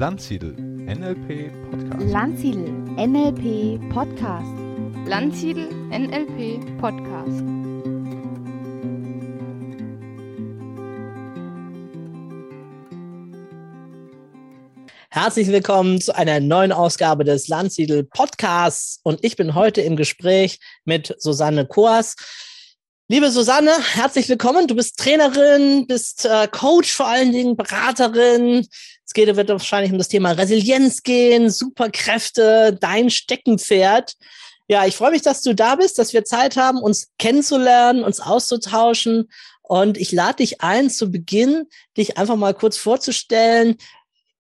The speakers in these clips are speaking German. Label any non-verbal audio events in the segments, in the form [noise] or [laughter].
Landsiedel NLP Podcast. Landsiedel NLP Podcast. Landsiedel NLP Podcast. Herzlich willkommen zu einer neuen Ausgabe des Landsiedel Podcasts und ich bin heute im Gespräch mit Susanne Koas. Liebe Susanne, herzlich willkommen. Du bist Trainerin, bist äh, Coach vor allen Dingen, Beraterin. Es geht, wird wahrscheinlich um das Thema Resilienz gehen, Superkräfte, dein Steckenpferd. Ja, ich freue mich, dass du da bist, dass wir Zeit haben, uns kennenzulernen, uns auszutauschen. Und ich lade dich ein, zu Beginn dich einfach mal kurz vorzustellen.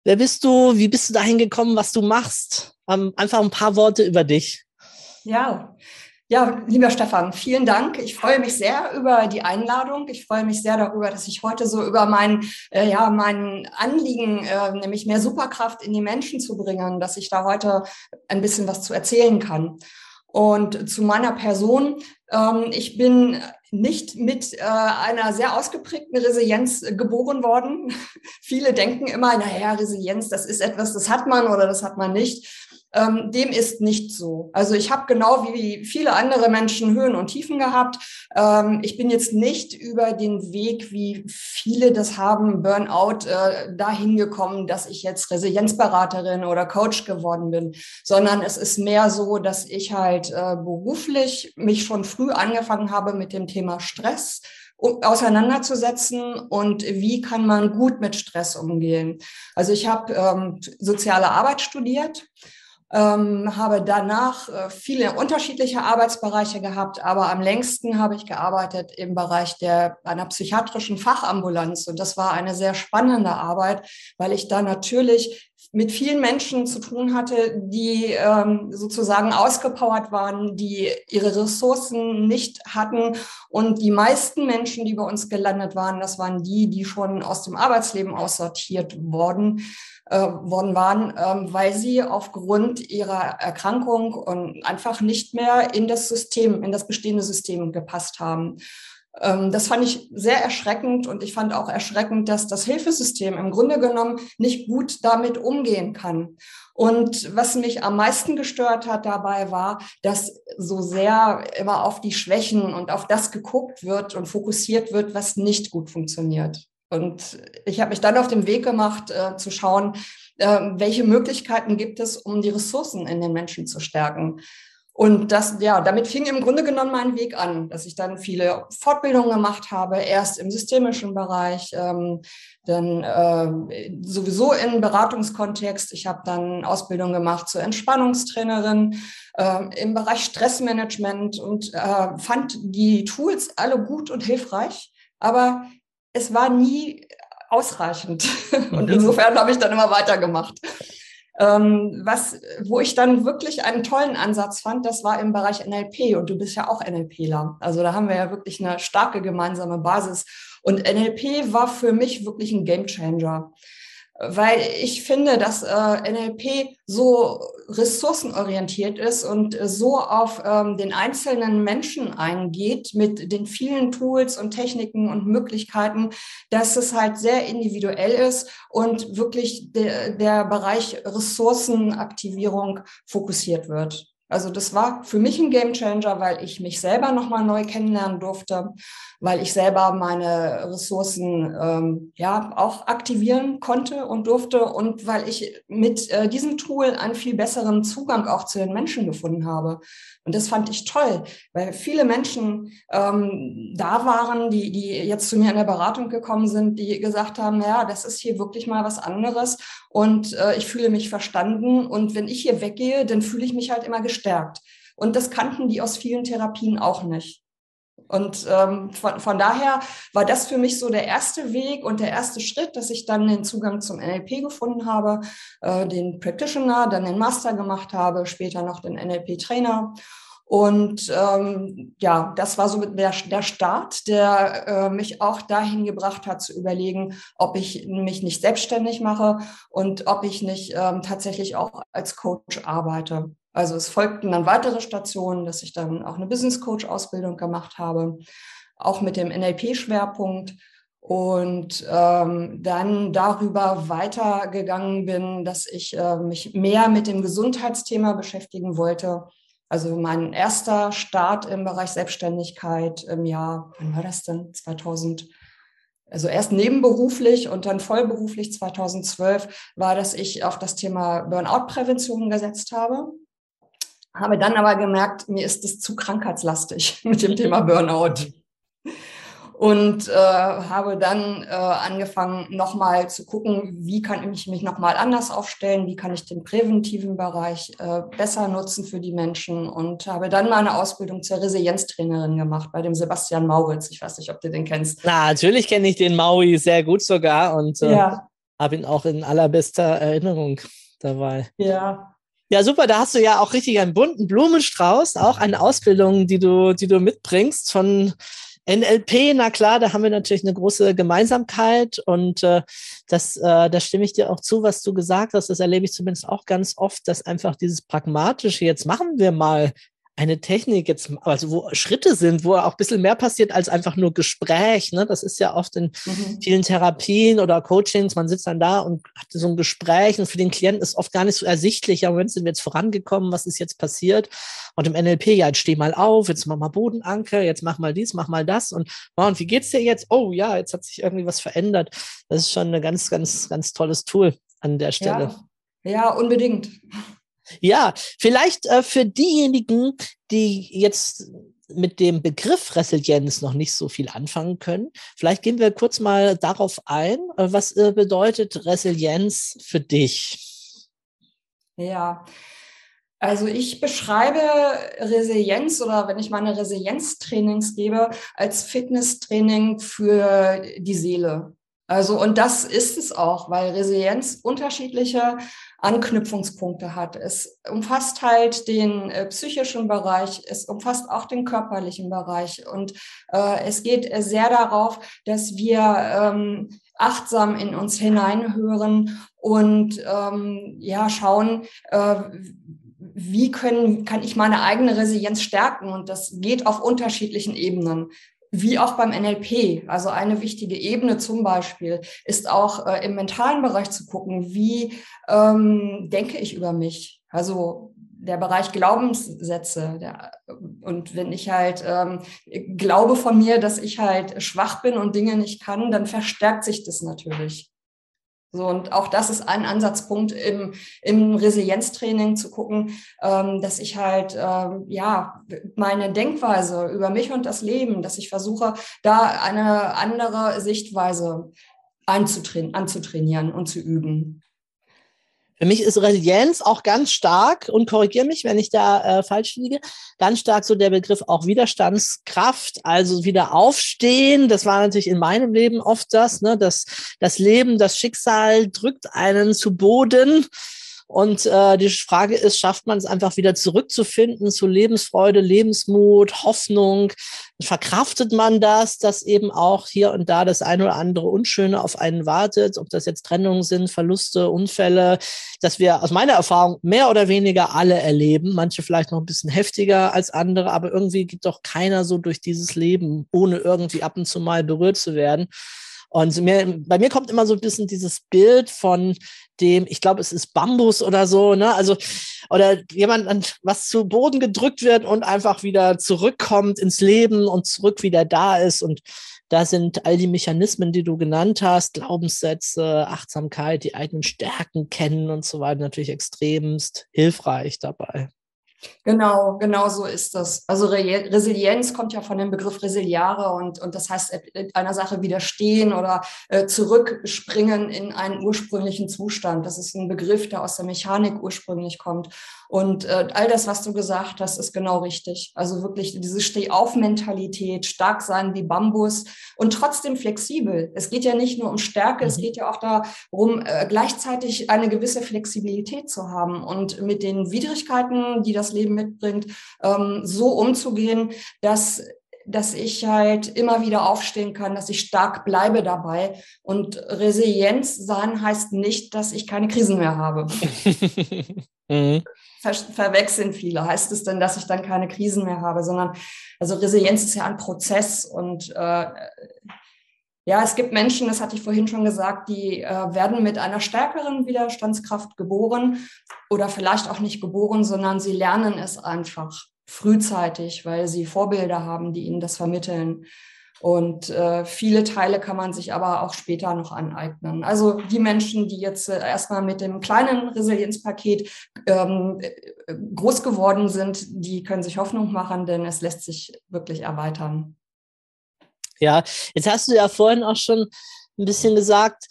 Wer bist du? Wie bist du dahin gekommen, was du machst? Ähm, einfach ein paar Worte über dich. Ja, ja, lieber Stefan, vielen Dank. Ich freue mich sehr über die Einladung. Ich freue mich sehr darüber, dass ich heute so über mein, äh, ja, mein Anliegen, äh, nämlich mehr Superkraft in die Menschen zu bringen, dass ich da heute ein bisschen was zu erzählen kann. Und zu meiner Person, ähm, ich bin nicht mit äh, einer sehr ausgeprägten Resilienz geboren worden. [laughs] Viele denken immer, naja, Resilienz, das ist etwas, das hat man oder das hat man nicht. Ähm, dem ist nicht so. Also ich habe genau wie viele andere Menschen Höhen und Tiefen gehabt. Ähm, ich bin jetzt nicht über den Weg, wie viele das haben, Burnout, äh, dahin gekommen, dass ich jetzt Resilienzberaterin oder Coach geworden bin, sondern es ist mehr so, dass ich halt äh, beruflich mich schon früh angefangen habe mit dem Thema Stress auseinanderzusetzen und wie kann man gut mit Stress umgehen. Also ich habe ähm, soziale Arbeit studiert ähm, habe danach äh, viele unterschiedliche Arbeitsbereiche gehabt, aber am längsten habe ich gearbeitet im Bereich der einer psychiatrischen Fachambulanz. Und das war eine sehr spannende Arbeit, weil ich da natürlich mit vielen Menschen zu tun hatte, die ähm, sozusagen ausgepowert waren, die ihre Ressourcen nicht hatten. Und die meisten Menschen, die bei uns gelandet waren, das waren die, die schon aus dem Arbeitsleben aussortiert worden äh, worden waren, ähm, weil sie aufgrund ihrer Erkrankung und einfach nicht mehr in das System, in das bestehende System gepasst haben. Ähm, das fand ich sehr erschreckend und ich fand auch erschreckend, dass das Hilfesystem im Grunde genommen nicht gut damit umgehen kann. Und was mich am meisten gestört hat dabei war, dass so sehr immer auf die Schwächen und auf das geguckt wird und fokussiert wird, was nicht gut funktioniert. Und ich habe mich dann auf den Weg gemacht, äh, zu schauen, äh, welche Möglichkeiten gibt es, um die Ressourcen in den Menschen zu stärken. Und das, ja, damit fing im Grunde genommen mein Weg an, dass ich dann viele Fortbildungen gemacht habe, erst im systemischen Bereich, ähm, dann äh, sowieso im Beratungskontext. Ich habe dann Ausbildung gemacht zur Entspannungstrainerin äh, im Bereich Stressmanagement und äh, fand die Tools alle gut und hilfreich. Aber es war nie ausreichend. Und insofern habe ich dann immer weitergemacht. Ähm, was, wo ich dann wirklich einen tollen Ansatz fand, das war im Bereich NLP und du bist ja auch NLPler. Also da haben wir ja wirklich eine starke gemeinsame Basis. Und NLP war für mich wirklich ein Gamechanger weil ich finde, dass äh, NLP so ressourcenorientiert ist und so auf ähm, den einzelnen Menschen eingeht mit den vielen Tools und Techniken und Möglichkeiten, dass es halt sehr individuell ist und wirklich de der Bereich Ressourcenaktivierung fokussiert wird. Also das war für mich ein Gamechanger, weil ich mich selber nochmal neu kennenlernen durfte, weil ich selber meine Ressourcen ähm, ja auch aktivieren konnte und durfte und weil ich mit äh, diesem Tool einen viel besseren Zugang auch zu den Menschen gefunden habe. Und das fand ich toll, weil viele Menschen ähm, da waren, die, die jetzt zu mir in der Beratung gekommen sind, die gesagt haben, ja, das ist hier wirklich mal was anderes und äh, ich fühle mich verstanden. Und wenn ich hier weggehe, dann fühle ich mich halt immer gestärkt. Und das kannten die aus vielen Therapien auch nicht. Und ähm, von, von daher war das für mich so der erste Weg und der erste Schritt, dass ich dann den Zugang zum NLP gefunden habe, äh, den Practitioner, dann den Master gemacht habe, später noch den NLP-Trainer. Und ähm, ja, das war so der, der Start, der äh, mich auch dahin gebracht hat zu überlegen, ob ich mich nicht selbstständig mache und ob ich nicht ähm, tatsächlich auch als Coach arbeite. Also es folgten dann weitere Stationen, dass ich dann auch eine Business Coach Ausbildung gemacht habe, auch mit dem NLP Schwerpunkt. und ähm, dann darüber weitergegangen bin, dass ich äh, mich mehr mit dem Gesundheitsthema beschäftigen wollte. Also mein erster Start im Bereich Selbstständigkeit im Jahr, wann war das denn? 2000, also erst nebenberuflich und dann vollberuflich 2012 war, dass ich auf das Thema Burnout-Prävention gesetzt habe. Habe dann aber gemerkt, mir ist es zu krankheitslastig [laughs] mit dem Thema Burnout und äh, habe dann äh, angefangen, nochmal zu gucken, wie kann ich mich nochmal anders aufstellen, wie kann ich den präventiven Bereich äh, besser nutzen für die Menschen und habe dann meine Ausbildung zur Resilienztrainerin gemacht bei dem Sebastian Mauritz. Ich weiß nicht, ob du den kennst. Na, natürlich kenne ich den Maui sehr gut sogar und äh, ja. habe ihn auch in allerbester Erinnerung dabei. Ja, ja, super. Da hast du ja auch richtig einen bunten Blumenstrauß, auch eine Ausbildung, die du, die du mitbringst von NLP, na klar, da haben wir natürlich eine große Gemeinsamkeit und äh, das, äh, da stimme ich dir auch zu, was du gesagt hast. Das erlebe ich zumindest auch ganz oft, dass einfach dieses pragmatische, jetzt machen wir mal eine Technik jetzt, also wo Schritte sind, wo auch ein bisschen mehr passiert als einfach nur Gespräch. Ne? Das ist ja oft in mhm. vielen Therapien oder Coachings, man sitzt dann da und hat so ein Gespräch und für den Klienten ist oft gar nicht so ersichtlich, ja, Moment sind wir jetzt vorangekommen, was ist jetzt passiert? Und im NLP, ja, jetzt steh mal auf, jetzt mach mal Bodenanker, jetzt mach mal dies, mach mal das und, oh, und wie geht's dir jetzt? Oh ja, jetzt hat sich irgendwie was verändert. Das ist schon ein ganz, ganz, ganz tolles Tool an der Stelle. Ja, ja unbedingt. Ja, vielleicht äh, für diejenigen, die jetzt mit dem Begriff Resilienz noch nicht so viel anfangen können. Vielleicht gehen wir kurz mal darauf ein. Äh, was äh, bedeutet Resilienz für dich? Ja, also ich beschreibe Resilienz oder wenn ich meine Resilienztrainings gebe, als Fitnesstraining für die Seele. Also, und das ist es auch, weil Resilienz unterschiedliche Anknüpfungspunkte hat. Es umfasst halt den äh, psychischen Bereich, es umfasst auch den körperlichen Bereich und äh, es geht sehr darauf, dass wir ähm, achtsam in uns hineinhören und ähm, ja schauen, äh, wie können, kann ich meine eigene Resilienz stärken? Und das geht auf unterschiedlichen Ebenen wie auch beim NLP. Also eine wichtige Ebene zum Beispiel ist auch äh, im mentalen Bereich zu gucken, wie ähm, denke ich über mich. Also der Bereich Glaubenssätze. Der, und wenn ich halt ähm, glaube von mir, dass ich halt schwach bin und Dinge nicht kann, dann verstärkt sich das natürlich. So, und auch das ist ein Ansatzpunkt im, im Resilienztraining zu gucken, ähm, dass ich halt, ähm, ja, meine Denkweise über mich und das Leben, dass ich versuche, da eine andere Sichtweise anzutrainieren und zu üben. Für mich ist Resilienz auch ganz stark, und korrigiere mich, wenn ich da äh, falsch liege, ganz stark so der Begriff auch Widerstandskraft, also wieder aufstehen. Das war natürlich in meinem Leben oft das, ne, dass das Leben, das Schicksal drückt einen zu Boden und äh, die Frage ist, schafft man es einfach wieder zurückzufinden zu Lebensfreude, Lebensmut, Hoffnung? Verkraftet man das, dass eben auch hier und da das eine oder andere Unschöne auf einen wartet, ob das jetzt Trennungen sind, Verluste, Unfälle, dass wir aus meiner Erfahrung mehr oder weniger alle erleben, manche vielleicht noch ein bisschen heftiger als andere, aber irgendwie geht doch keiner so durch dieses Leben, ohne irgendwie ab und zu mal berührt zu werden. Und mir, bei mir kommt immer so ein bisschen dieses Bild von dem, ich glaube, es ist Bambus oder so, ne? Also, oder jemand, was zu Boden gedrückt wird und einfach wieder zurückkommt ins Leben und zurück wieder da ist. Und da sind all die Mechanismen, die du genannt hast, Glaubenssätze, Achtsamkeit, die eigenen Stärken kennen und so weiter, natürlich extremst hilfreich dabei. Genau, genau so ist das. Also Re Resilienz kommt ja von dem Begriff Resiliare und, und das heißt einer Sache widerstehen oder äh, zurückspringen in einen ursprünglichen Zustand. Das ist ein Begriff, der aus der Mechanik ursprünglich kommt. Und äh, all das, was du gesagt hast, ist genau richtig. Also wirklich diese Stehauf-Mentalität, stark sein wie Bambus und trotzdem flexibel. Es geht ja nicht nur um Stärke, mhm. es geht ja auch darum, äh, gleichzeitig eine gewisse Flexibilität zu haben und mit den Widrigkeiten, die das Leben mitbringt, ähm, so umzugehen, dass dass ich halt immer wieder aufstehen kann, dass ich stark bleibe dabei. Und Resilienz sein heißt nicht, dass ich keine Krisen mehr habe. [laughs] mhm ver verwechseln viele. Heißt es denn, dass ich dann keine Krisen mehr habe, sondern also Resilienz ist ja ein Prozess und äh, Ja, es gibt Menschen, das hatte ich vorhin schon gesagt, die äh, werden mit einer stärkeren Widerstandskraft geboren oder vielleicht auch nicht geboren, sondern sie lernen es einfach frühzeitig, weil sie Vorbilder haben, die ihnen das vermitteln. Und äh, viele Teile kann man sich aber auch später noch aneignen. Also die Menschen, die jetzt äh, erstmal mit dem kleinen Resilienzpaket ähm, groß geworden sind, die können sich Hoffnung machen, denn es lässt sich wirklich erweitern. Ja, jetzt hast du ja vorhin auch schon ein bisschen gesagt,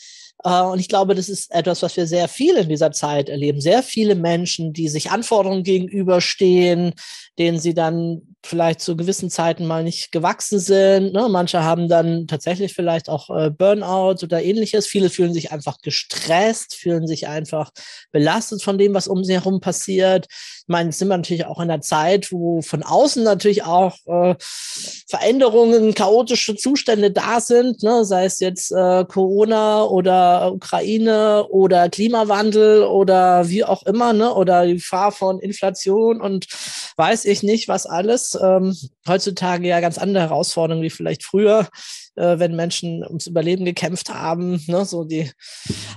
äh, und ich glaube, das ist etwas, was wir sehr viel in dieser Zeit erleben. Sehr viele Menschen, die sich Anforderungen gegenüberstehen, denen sie dann vielleicht zu gewissen Zeiten mal nicht gewachsen sind. Ne? Manche haben dann tatsächlich vielleicht auch äh, Burnout oder ähnliches. Viele fühlen sich einfach gestresst, fühlen sich einfach belastet von dem, was um sie herum passiert. Ich meine, jetzt sind wir natürlich auch in einer Zeit, wo von außen natürlich auch äh, Veränderungen, chaotische Zustände da sind, ne? sei es jetzt äh, Corona oder Ukraine oder Klimawandel oder wie auch immer, ne? oder die Gefahr von Inflation und weiß ich nicht, was alles. Ähm, heutzutage ja ganz andere Herausforderungen wie vielleicht früher, äh, wenn Menschen ums Überleben gekämpft haben. Ne? So die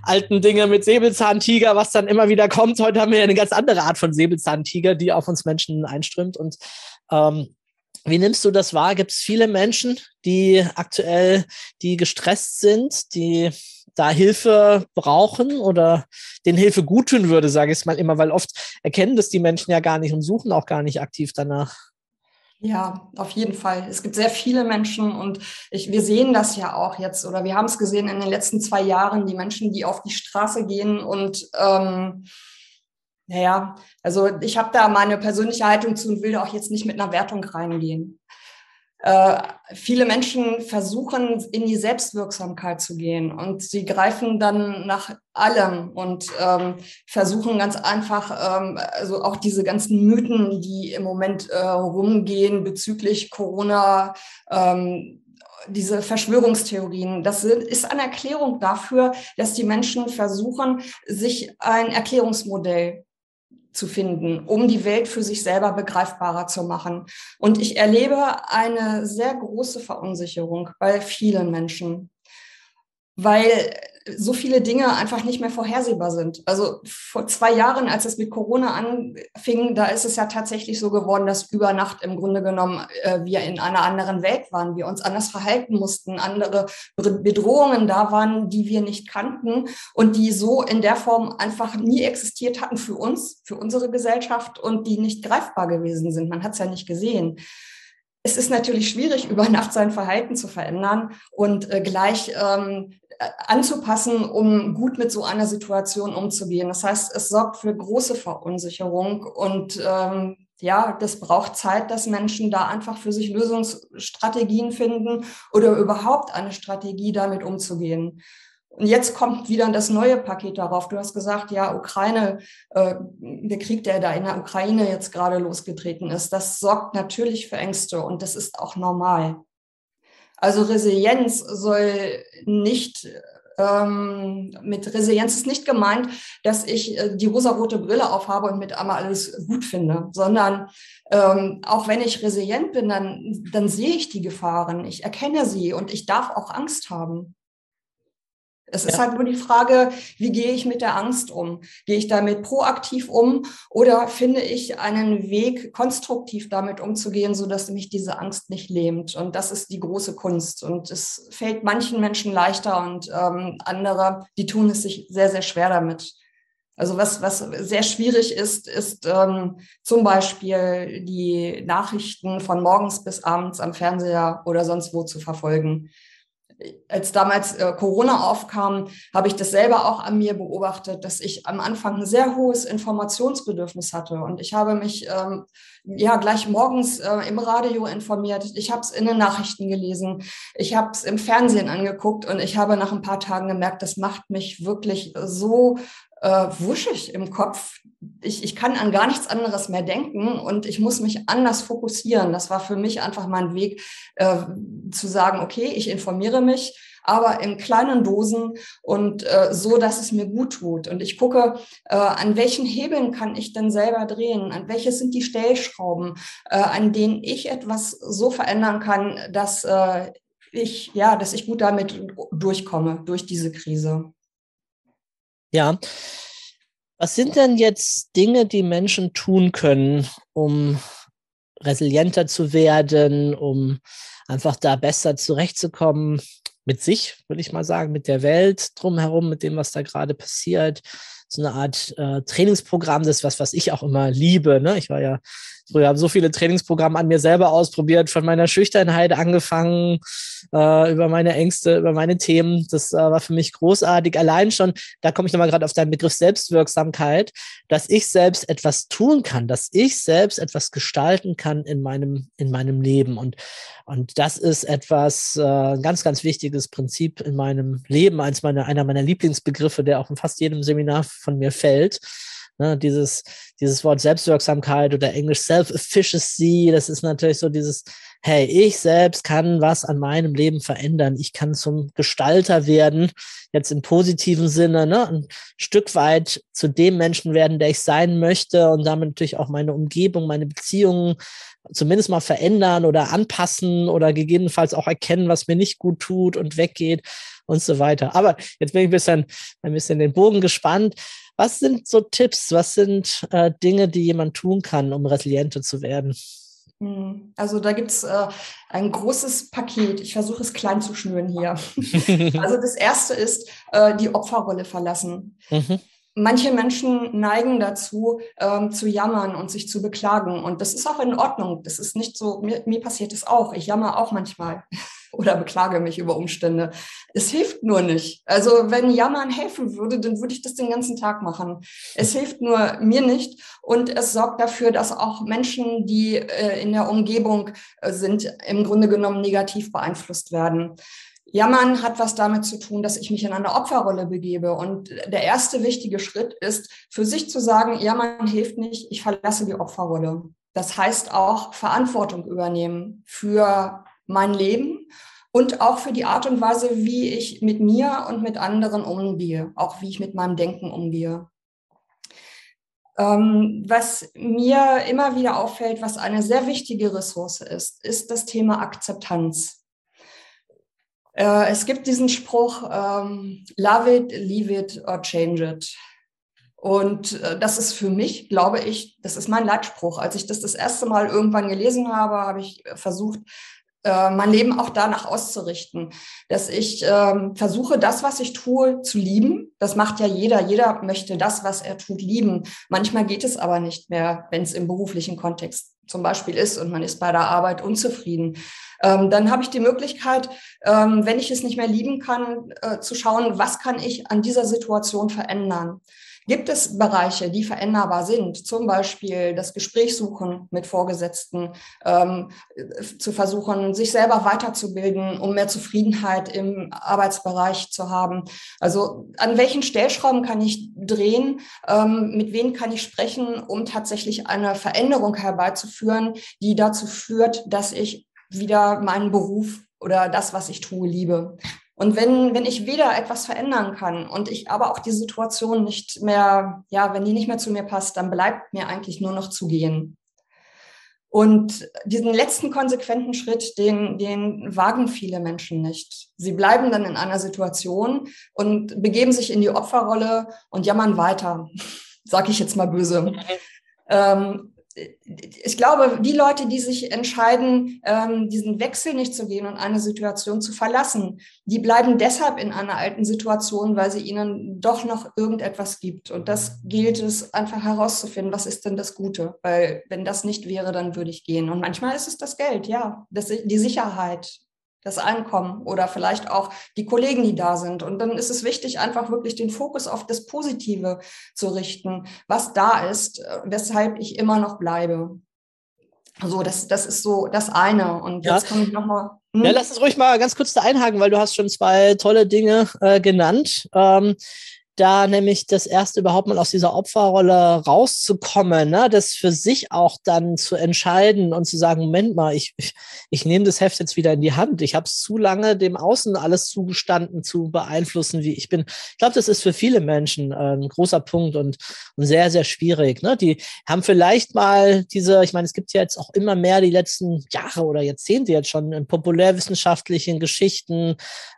alten Dinge mit Säbelzahntiger, was dann immer wieder kommt. Heute haben wir ja eine ganz andere Art von Säbelzahntiger, die auf uns Menschen einströmt. Und ähm, wie nimmst du das wahr? Gibt es viele Menschen, die aktuell, die gestresst sind, die da Hilfe brauchen oder den Hilfe gut tun würde, sage ich es mal immer, weil oft erkennen das die Menschen ja gar nicht und suchen auch gar nicht aktiv danach. Ja, auf jeden Fall. Es gibt sehr viele Menschen und ich, wir sehen das ja auch jetzt oder wir haben es gesehen in den letzten zwei Jahren, die Menschen, die auf die Straße gehen und ähm, naja, also ich habe da meine persönliche Haltung zu und will da auch jetzt nicht mit einer Wertung reingehen. Äh, viele Menschen versuchen, in die Selbstwirksamkeit zu gehen und sie greifen dann nach allem und ähm, versuchen ganz einfach, ähm, also auch diese ganzen Mythen, die im Moment äh, rumgehen bezüglich Corona, ähm, diese Verschwörungstheorien, das ist eine Erklärung dafür, dass die Menschen versuchen, sich ein Erklärungsmodell zu finden, um die Welt für sich selber begreifbarer zu machen. Und ich erlebe eine sehr große Verunsicherung bei vielen Menschen, weil so viele Dinge einfach nicht mehr vorhersehbar sind. Also vor zwei Jahren, als es mit Corona anfing, da ist es ja tatsächlich so geworden, dass über Nacht im Grunde genommen äh, wir in einer anderen Welt waren, wir uns anders verhalten mussten, andere Bedrohungen da waren, die wir nicht kannten und die so in der Form einfach nie existiert hatten für uns, für unsere Gesellschaft und die nicht greifbar gewesen sind. Man hat es ja nicht gesehen es ist natürlich schwierig, [laughs] über Nacht sein Verhalten zu verändern und äh, gleich ähm, anzupassen, um gut mit so einer Situation umzugehen. Das heißt, es sorgt für große Verunsicherung und ähm, ja, das braucht Zeit, dass Menschen da einfach für sich Lösungsstrategien finden oder überhaupt eine Strategie damit umzugehen. Und jetzt kommt wieder das neue Paket darauf. Du hast gesagt, ja, Ukraine, äh, der Krieg, der da in der Ukraine jetzt gerade losgetreten ist, das sorgt natürlich für Ängste und das ist auch normal. Also Resilienz soll nicht ähm, mit Resilienz ist nicht gemeint, dass ich äh, die rosarote Brille aufhabe und mit einmal alles gut finde, sondern ähm, auch wenn ich resilient bin, dann, dann sehe ich die Gefahren, ich erkenne sie und ich darf auch Angst haben. Es ist halt nur die Frage, wie gehe ich mit der Angst um? Gehe ich damit proaktiv um oder finde ich einen Weg, konstruktiv damit umzugehen, so dass mich diese Angst nicht lähmt? Und das ist die große Kunst. Und es fällt manchen Menschen leichter und ähm, andere, die tun es sich sehr, sehr schwer damit. Also was, was sehr schwierig ist, ist ähm, zum Beispiel die Nachrichten von morgens bis abends am Fernseher oder sonst wo zu verfolgen als damals äh, Corona aufkam, habe ich das selber auch an mir beobachtet, dass ich am Anfang ein sehr hohes Informationsbedürfnis hatte. Und ich habe mich ähm, ja gleich morgens äh, im Radio informiert. Ich habe es in den Nachrichten gelesen. Ich habe es im Fernsehen angeguckt und ich habe nach ein paar Tagen gemerkt, das macht mich wirklich so äh, wuschig im Kopf. Ich, ich kann an gar nichts anderes mehr denken und ich muss mich anders fokussieren. Das war für mich einfach mein Weg, äh, zu sagen, okay, ich informiere mich, aber in kleinen Dosen und äh, so, dass es mir gut tut. Und ich gucke, äh, an welchen Hebeln kann ich denn selber drehen? An welche sind die Stellschrauben, äh, an denen ich etwas so verändern kann, dass äh, ich, ja, dass ich gut damit durchkomme, durch diese Krise. Ja. Was sind denn jetzt Dinge, die Menschen tun können, um resilienter zu werden, um einfach da besser zurechtzukommen mit sich, würde ich mal sagen, mit der Welt drumherum, mit dem, was da gerade passiert. So eine Art äh, Trainingsprogramm, das ist was, was ich auch immer liebe. Ne? Ich war ja Früher habe so viele Trainingsprogramme an mir selber ausprobiert, von meiner Schüchternheit angefangen, äh, über meine Ängste, über meine Themen. Das äh, war für mich großartig. Allein schon, da komme ich nochmal gerade auf deinen Begriff Selbstwirksamkeit, dass ich selbst etwas tun kann, dass ich selbst etwas gestalten kann in meinem, in meinem Leben. Und, und das ist etwas, äh, ein ganz, ganz wichtiges Prinzip in meinem Leben, eins meiner, einer meiner Lieblingsbegriffe, der auch in fast jedem Seminar von mir fällt. Ne, dieses, dieses Wort Selbstwirksamkeit oder Englisch Self-Efficacy, das ist natürlich so dieses, hey, ich selbst kann was an meinem Leben verändern. Ich kann zum Gestalter werden, jetzt im positiven Sinne, ne, ein Stück weit zu dem Menschen werden, der ich sein möchte und damit natürlich auch meine Umgebung, meine Beziehungen zumindest mal verändern oder anpassen oder gegebenenfalls auch erkennen, was mir nicht gut tut und weggeht und so weiter. Aber jetzt bin ich ein bisschen, ein bisschen den Bogen gespannt. Was sind so Tipps? Was sind äh, Dinge, die jemand tun kann, um resilienter zu werden? Hm, also da gibt es äh, ein großes Paket. Ich versuche es klein zu schnüren hier. [laughs] also das erste ist äh, die Opferrolle verlassen. Mhm. Manche Menschen neigen dazu, ähm, zu jammern und sich zu beklagen. Und das ist auch in Ordnung. Das ist nicht so, mir, mir passiert es auch. Ich jammer auch manchmal oder beklage mich über Umstände. Es hilft nur nicht. Also wenn Jammern helfen würde, dann würde ich das den ganzen Tag machen. Es hilft nur mir nicht und es sorgt dafür, dass auch Menschen, die äh, in der Umgebung äh, sind, im Grunde genommen negativ beeinflusst werden. Jammern hat was damit zu tun, dass ich mich in eine Opferrolle begebe. Und der erste wichtige Schritt ist, für sich zu sagen, Jammern hilft nicht, ich verlasse die Opferrolle. Das heißt auch Verantwortung übernehmen für mein Leben und auch für die Art und Weise, wie ich mit mir und mit anderen umgehe, auch wie ich mit meinem Denken umgehe. Ähm, was mir immer wieder auffällt, was eine sehr wichtige Ressource ist, ist das Thema Akzeptanz. Äh, es gibt diesen Spruch, ähm, love it, leave it or change it. Und äh, das ist für mich, glaube ich, das ist mein Leitspruch. Als ich das das erste Mal irgendwann gelesen habe, habe ich versucht, äh, mein Leben auch danach auszurichten, dass ich ähm, versuche, das, was ich tue, zu lieben. Das macht ja jeder. Jeder möchte das, was er tut, lieben. Manchmal geht es aber nicht mehr, wenn es im beruflichen Kontext zum Beispiel ist und man ist bei der Arbeit unzufrieden. Ähm, dann habe ich die Möglichkeit, ähm, wenn ich es nicht mehr lieben kann, äh, zu schauen, was kann ich an dieser Situation verändern. Gibt es Bereiche, die veränderbar sind? Zum Beispiel das Gespräch suchen mit Vorgesetzten, ähm, zu versuchen, sich selber weiterzubilden, um mehr Zufriedenheit im Arbeitsbereich zu haben. Also an welchen Stellschrauben kann ich drehen? Ähm, mit wem kann ich sprechen, um tatsächlich eine Veränderung herbeizuführen, die dazu führt, dass ich wieder meinen Beruf oder das, was ich tue, liebe. Und wenn, wenn ich weder etwas verändern kann und ich aber auch die Situation nicht mehr, ja, wenn die nicht mehr zu mir passt, dann bleibt mir eigentlich nur noch zu gehen. Und diesen letzten konsequenten Schritt, den, den wagen viele Menschen nicht. Sie bleiben dann in einer Situation und begeben sich in die Opferrolle und jammern weiter, [laughs] sage ich jetzt mal böse. Mhm. Ähm, ich glaube, die Leute, die sich entscheiden, ähm, diesen Wechsel nicht zu gehen und eine Situation zu verlassen, die bleiben deshalb in einer alten Situation, weil sie ihnen doch noch irgendetwas gibt. Und das gilt es einfach herauszufinden, was ist denn das Gute? Weil wenn das nicht wäre, dann würde ich gehen. Und manchmal ist es das Geld, ja, das, die Sicherheit, das Einkommen oder vielleicht auch die Kollegen, die da sind. Und dann ist es wichtig, einfach wirklich den Fokus auf das Positive zu richten, was da ist, äh, weshalb ich immer noch bleibe. Also das, das ist so das eine. Und jetzt ja. komme ich nochmal. Hm? Ja, lass uns ruhig mal ganz kurz da einhaken, weil du hast schon zwei tolle Dinge äh, genannt. Ähm, da nämlich das erste überhaupt mal aus dieser Opferrolle rauszukommen, ne? das für sich auch dann zu entscheiden und zu sagen, Moment mal, ich, ich, ich nehme das Heft jetzt wieder in die Hand. Ich habe es zu lange dem Außen alles zugestanden, zu beeinflussen, wie ich bin. Ich glaube, das ist für viele Menschen äh, ein großer Punkt und, und sehr, sehr schwierig. Ne? Die haben vielleicht mal diese, ich meine, es gibt ja jetzt auch immer mehr die letzten Jahre oder Jahrzehnte jetzt schon in populärwissenschaftlichen Geschichten,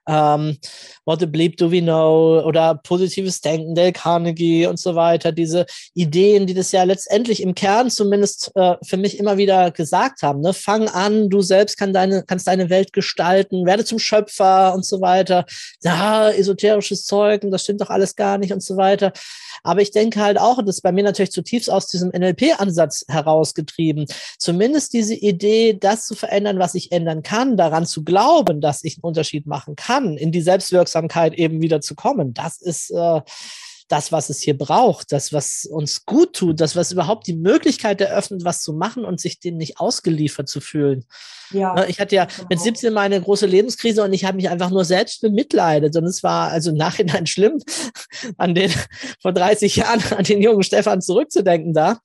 ähm, What a Bleep Do We Know oder positives Denken, Dale Carnegie und so weiter, diese Ideen, die das ja letztendlich im Kern zumindest äh, für mich immer wieder gesagt haben. Ne? Fang an, du selbst kann deine, kannst deine Welt gestalten, werde zum Schöpfer und so weiter. Ja, esoterisches Zeug und das stimmt doch alles gar nicht und so weiter. Aber ich denke halt auch, das ist bei mir natürlich zutiefst aus diesem NLP-Ansatz herausgetrieben, zumindest diese Idee, das zu verändern, was ich ändern kann, daran zu glauben, dass ich einen Unterschied machen kann, in die Selbstwirksamkeit eben wieder zu kommen. Das ist äh, das, was es hier braucht, das, was uns gut tut, das, was überhaupt die Möglichkeit eröffnet, was zu machen und sich dem nicht ausgeliefert zu fühlen. Ja, ne, ich hatte ja genau. mit 17 meine große Lebenskrise und ich habe mich einfach nur selbst bemitleidet. Und es war also im Nachhinein [laughs] schlimm, an den vor 30 Jahren an den jungen Stefan zurückzudenken da.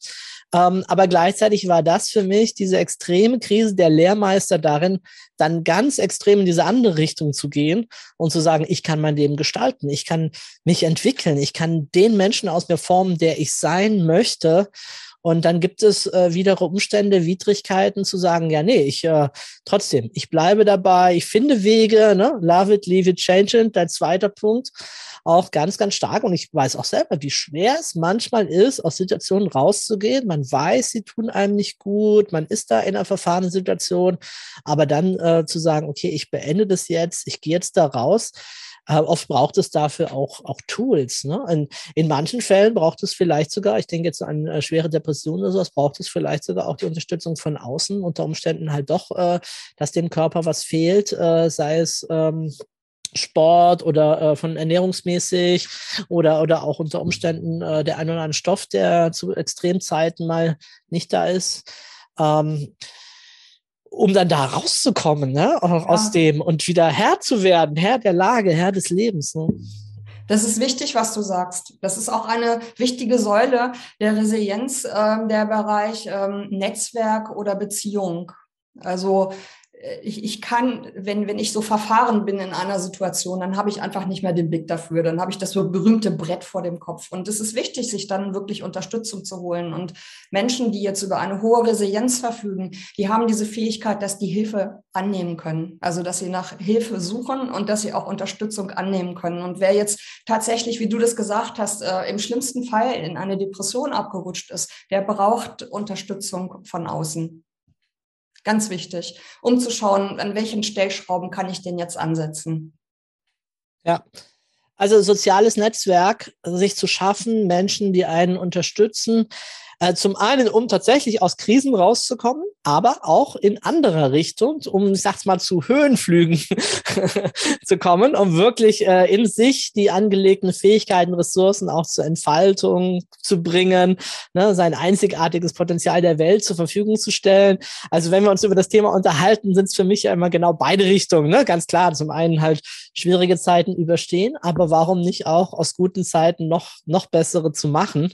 Ähm, aber gleichzeitig war das für mich diese extreme Krise der Lehrmeister darin, dann ganz extrem in diese andere Richtung zu gehen und zu sagen, ich kann mein Leben gestalten, ich kann mich entwickeln, ich kann den Menschen aus mir formen, der ich sein möchte. Und dann gibt es äh, wieder Umstände, Widrigkeiten zu sagen, ja, nee, ich äh, trotzdem, ich bleibe dabei, ich finde Wege, ne? love it, leave it, change it, dein zweiter Punkt auch ganz, ganz stark. Und ich weiß auch selber, wie schwer es manchmal ist, aus Situationen rauszugehen. Man weiß, sie tun einem nicht gut, man ist da in einer verfahrenen Situation, aber dann äh, zu sagen, okay, ich beende das jetzt, ich gehe jetzt da raus. Äh, oft braucht es dafür auch, auch Tools. Ne? In, in manchen Fällen braucht es vielleicht sogar, ich denke jetzt an äh, schwere Depressionen oder sowas, braucht es vielleicht sogar auch die Unterstützung von außen, unter Umständen halt doch, äh, dass dem Körper was fehlt, äh, sei es ähm, Sport oder äh, von ernährungsmäßig oder, oder auch unter Umständen äh, der ein oder andere Stoff, der zu Extremzeiten mal nicht da ist. Ähm, um dann da rauszukommen, ne? Ja. aus dem und wieder Herr zu werden, Herr der Lage, Herr des Lebens. Ne? Das ist wichtig, was du sagst. Das ist auch eine wichtige Säule der Resilienz, äh, der Bereich ähm, Netzwerk oder Beziehung. Also ich, ich kann, wenn, wenn ich so verfahren bin in einer Situation, dann habe ich einfach nicht mehr den Blick dafür. Dann habe ich das so berühmte Brett vor dem Kopf. Und es ist wichtig, sich dann wirklich Unterstützung zu holen. Und Menschen, die jetzt über eine hohe Resilienz verfügen, die haben diese Fähigkeit, dass die Hilfe annehmen können. Also, dass sie nach Hilfe suchen und dass sie auch Unterstützung annehmen können. Und wer jetzt tatsächlich, wie du das gesagt hast, äh, im schlimmsten Fall in eine Depression abgerutscht ist, der braucht Unterstützung von außen. Ganz wichtig, um zu schauen, an welchen Stellschrauben kann ich denn jetzt ansetzen. Ja, also soziales Netzwerk, sich zu schaffen, Menschen, die einen unterstützen, äh, zum einen, um tatsächlich aus Krisen rauszukommen, aber auch in anderer Richtung, um, ich sag's mal, zu Höhenflügen [laughs] zu kommen, um wirklich äh, in sich die angelegten Fähigkeiten, Ressourcen auch zur Entfaltung zu bringen, ne, sein einzigartiges Potenzial der Welt zur Verfügung zu stellen. Also wenn wir uns über das Thema unterhalten, sind es für mich ja immer genau beide Richtungen. Ne? Ganz klar, zum einen halt schwierige Zeiten überstehen, aber warum nicht auch aus guten Zeiten noch, noch bessere zu machen?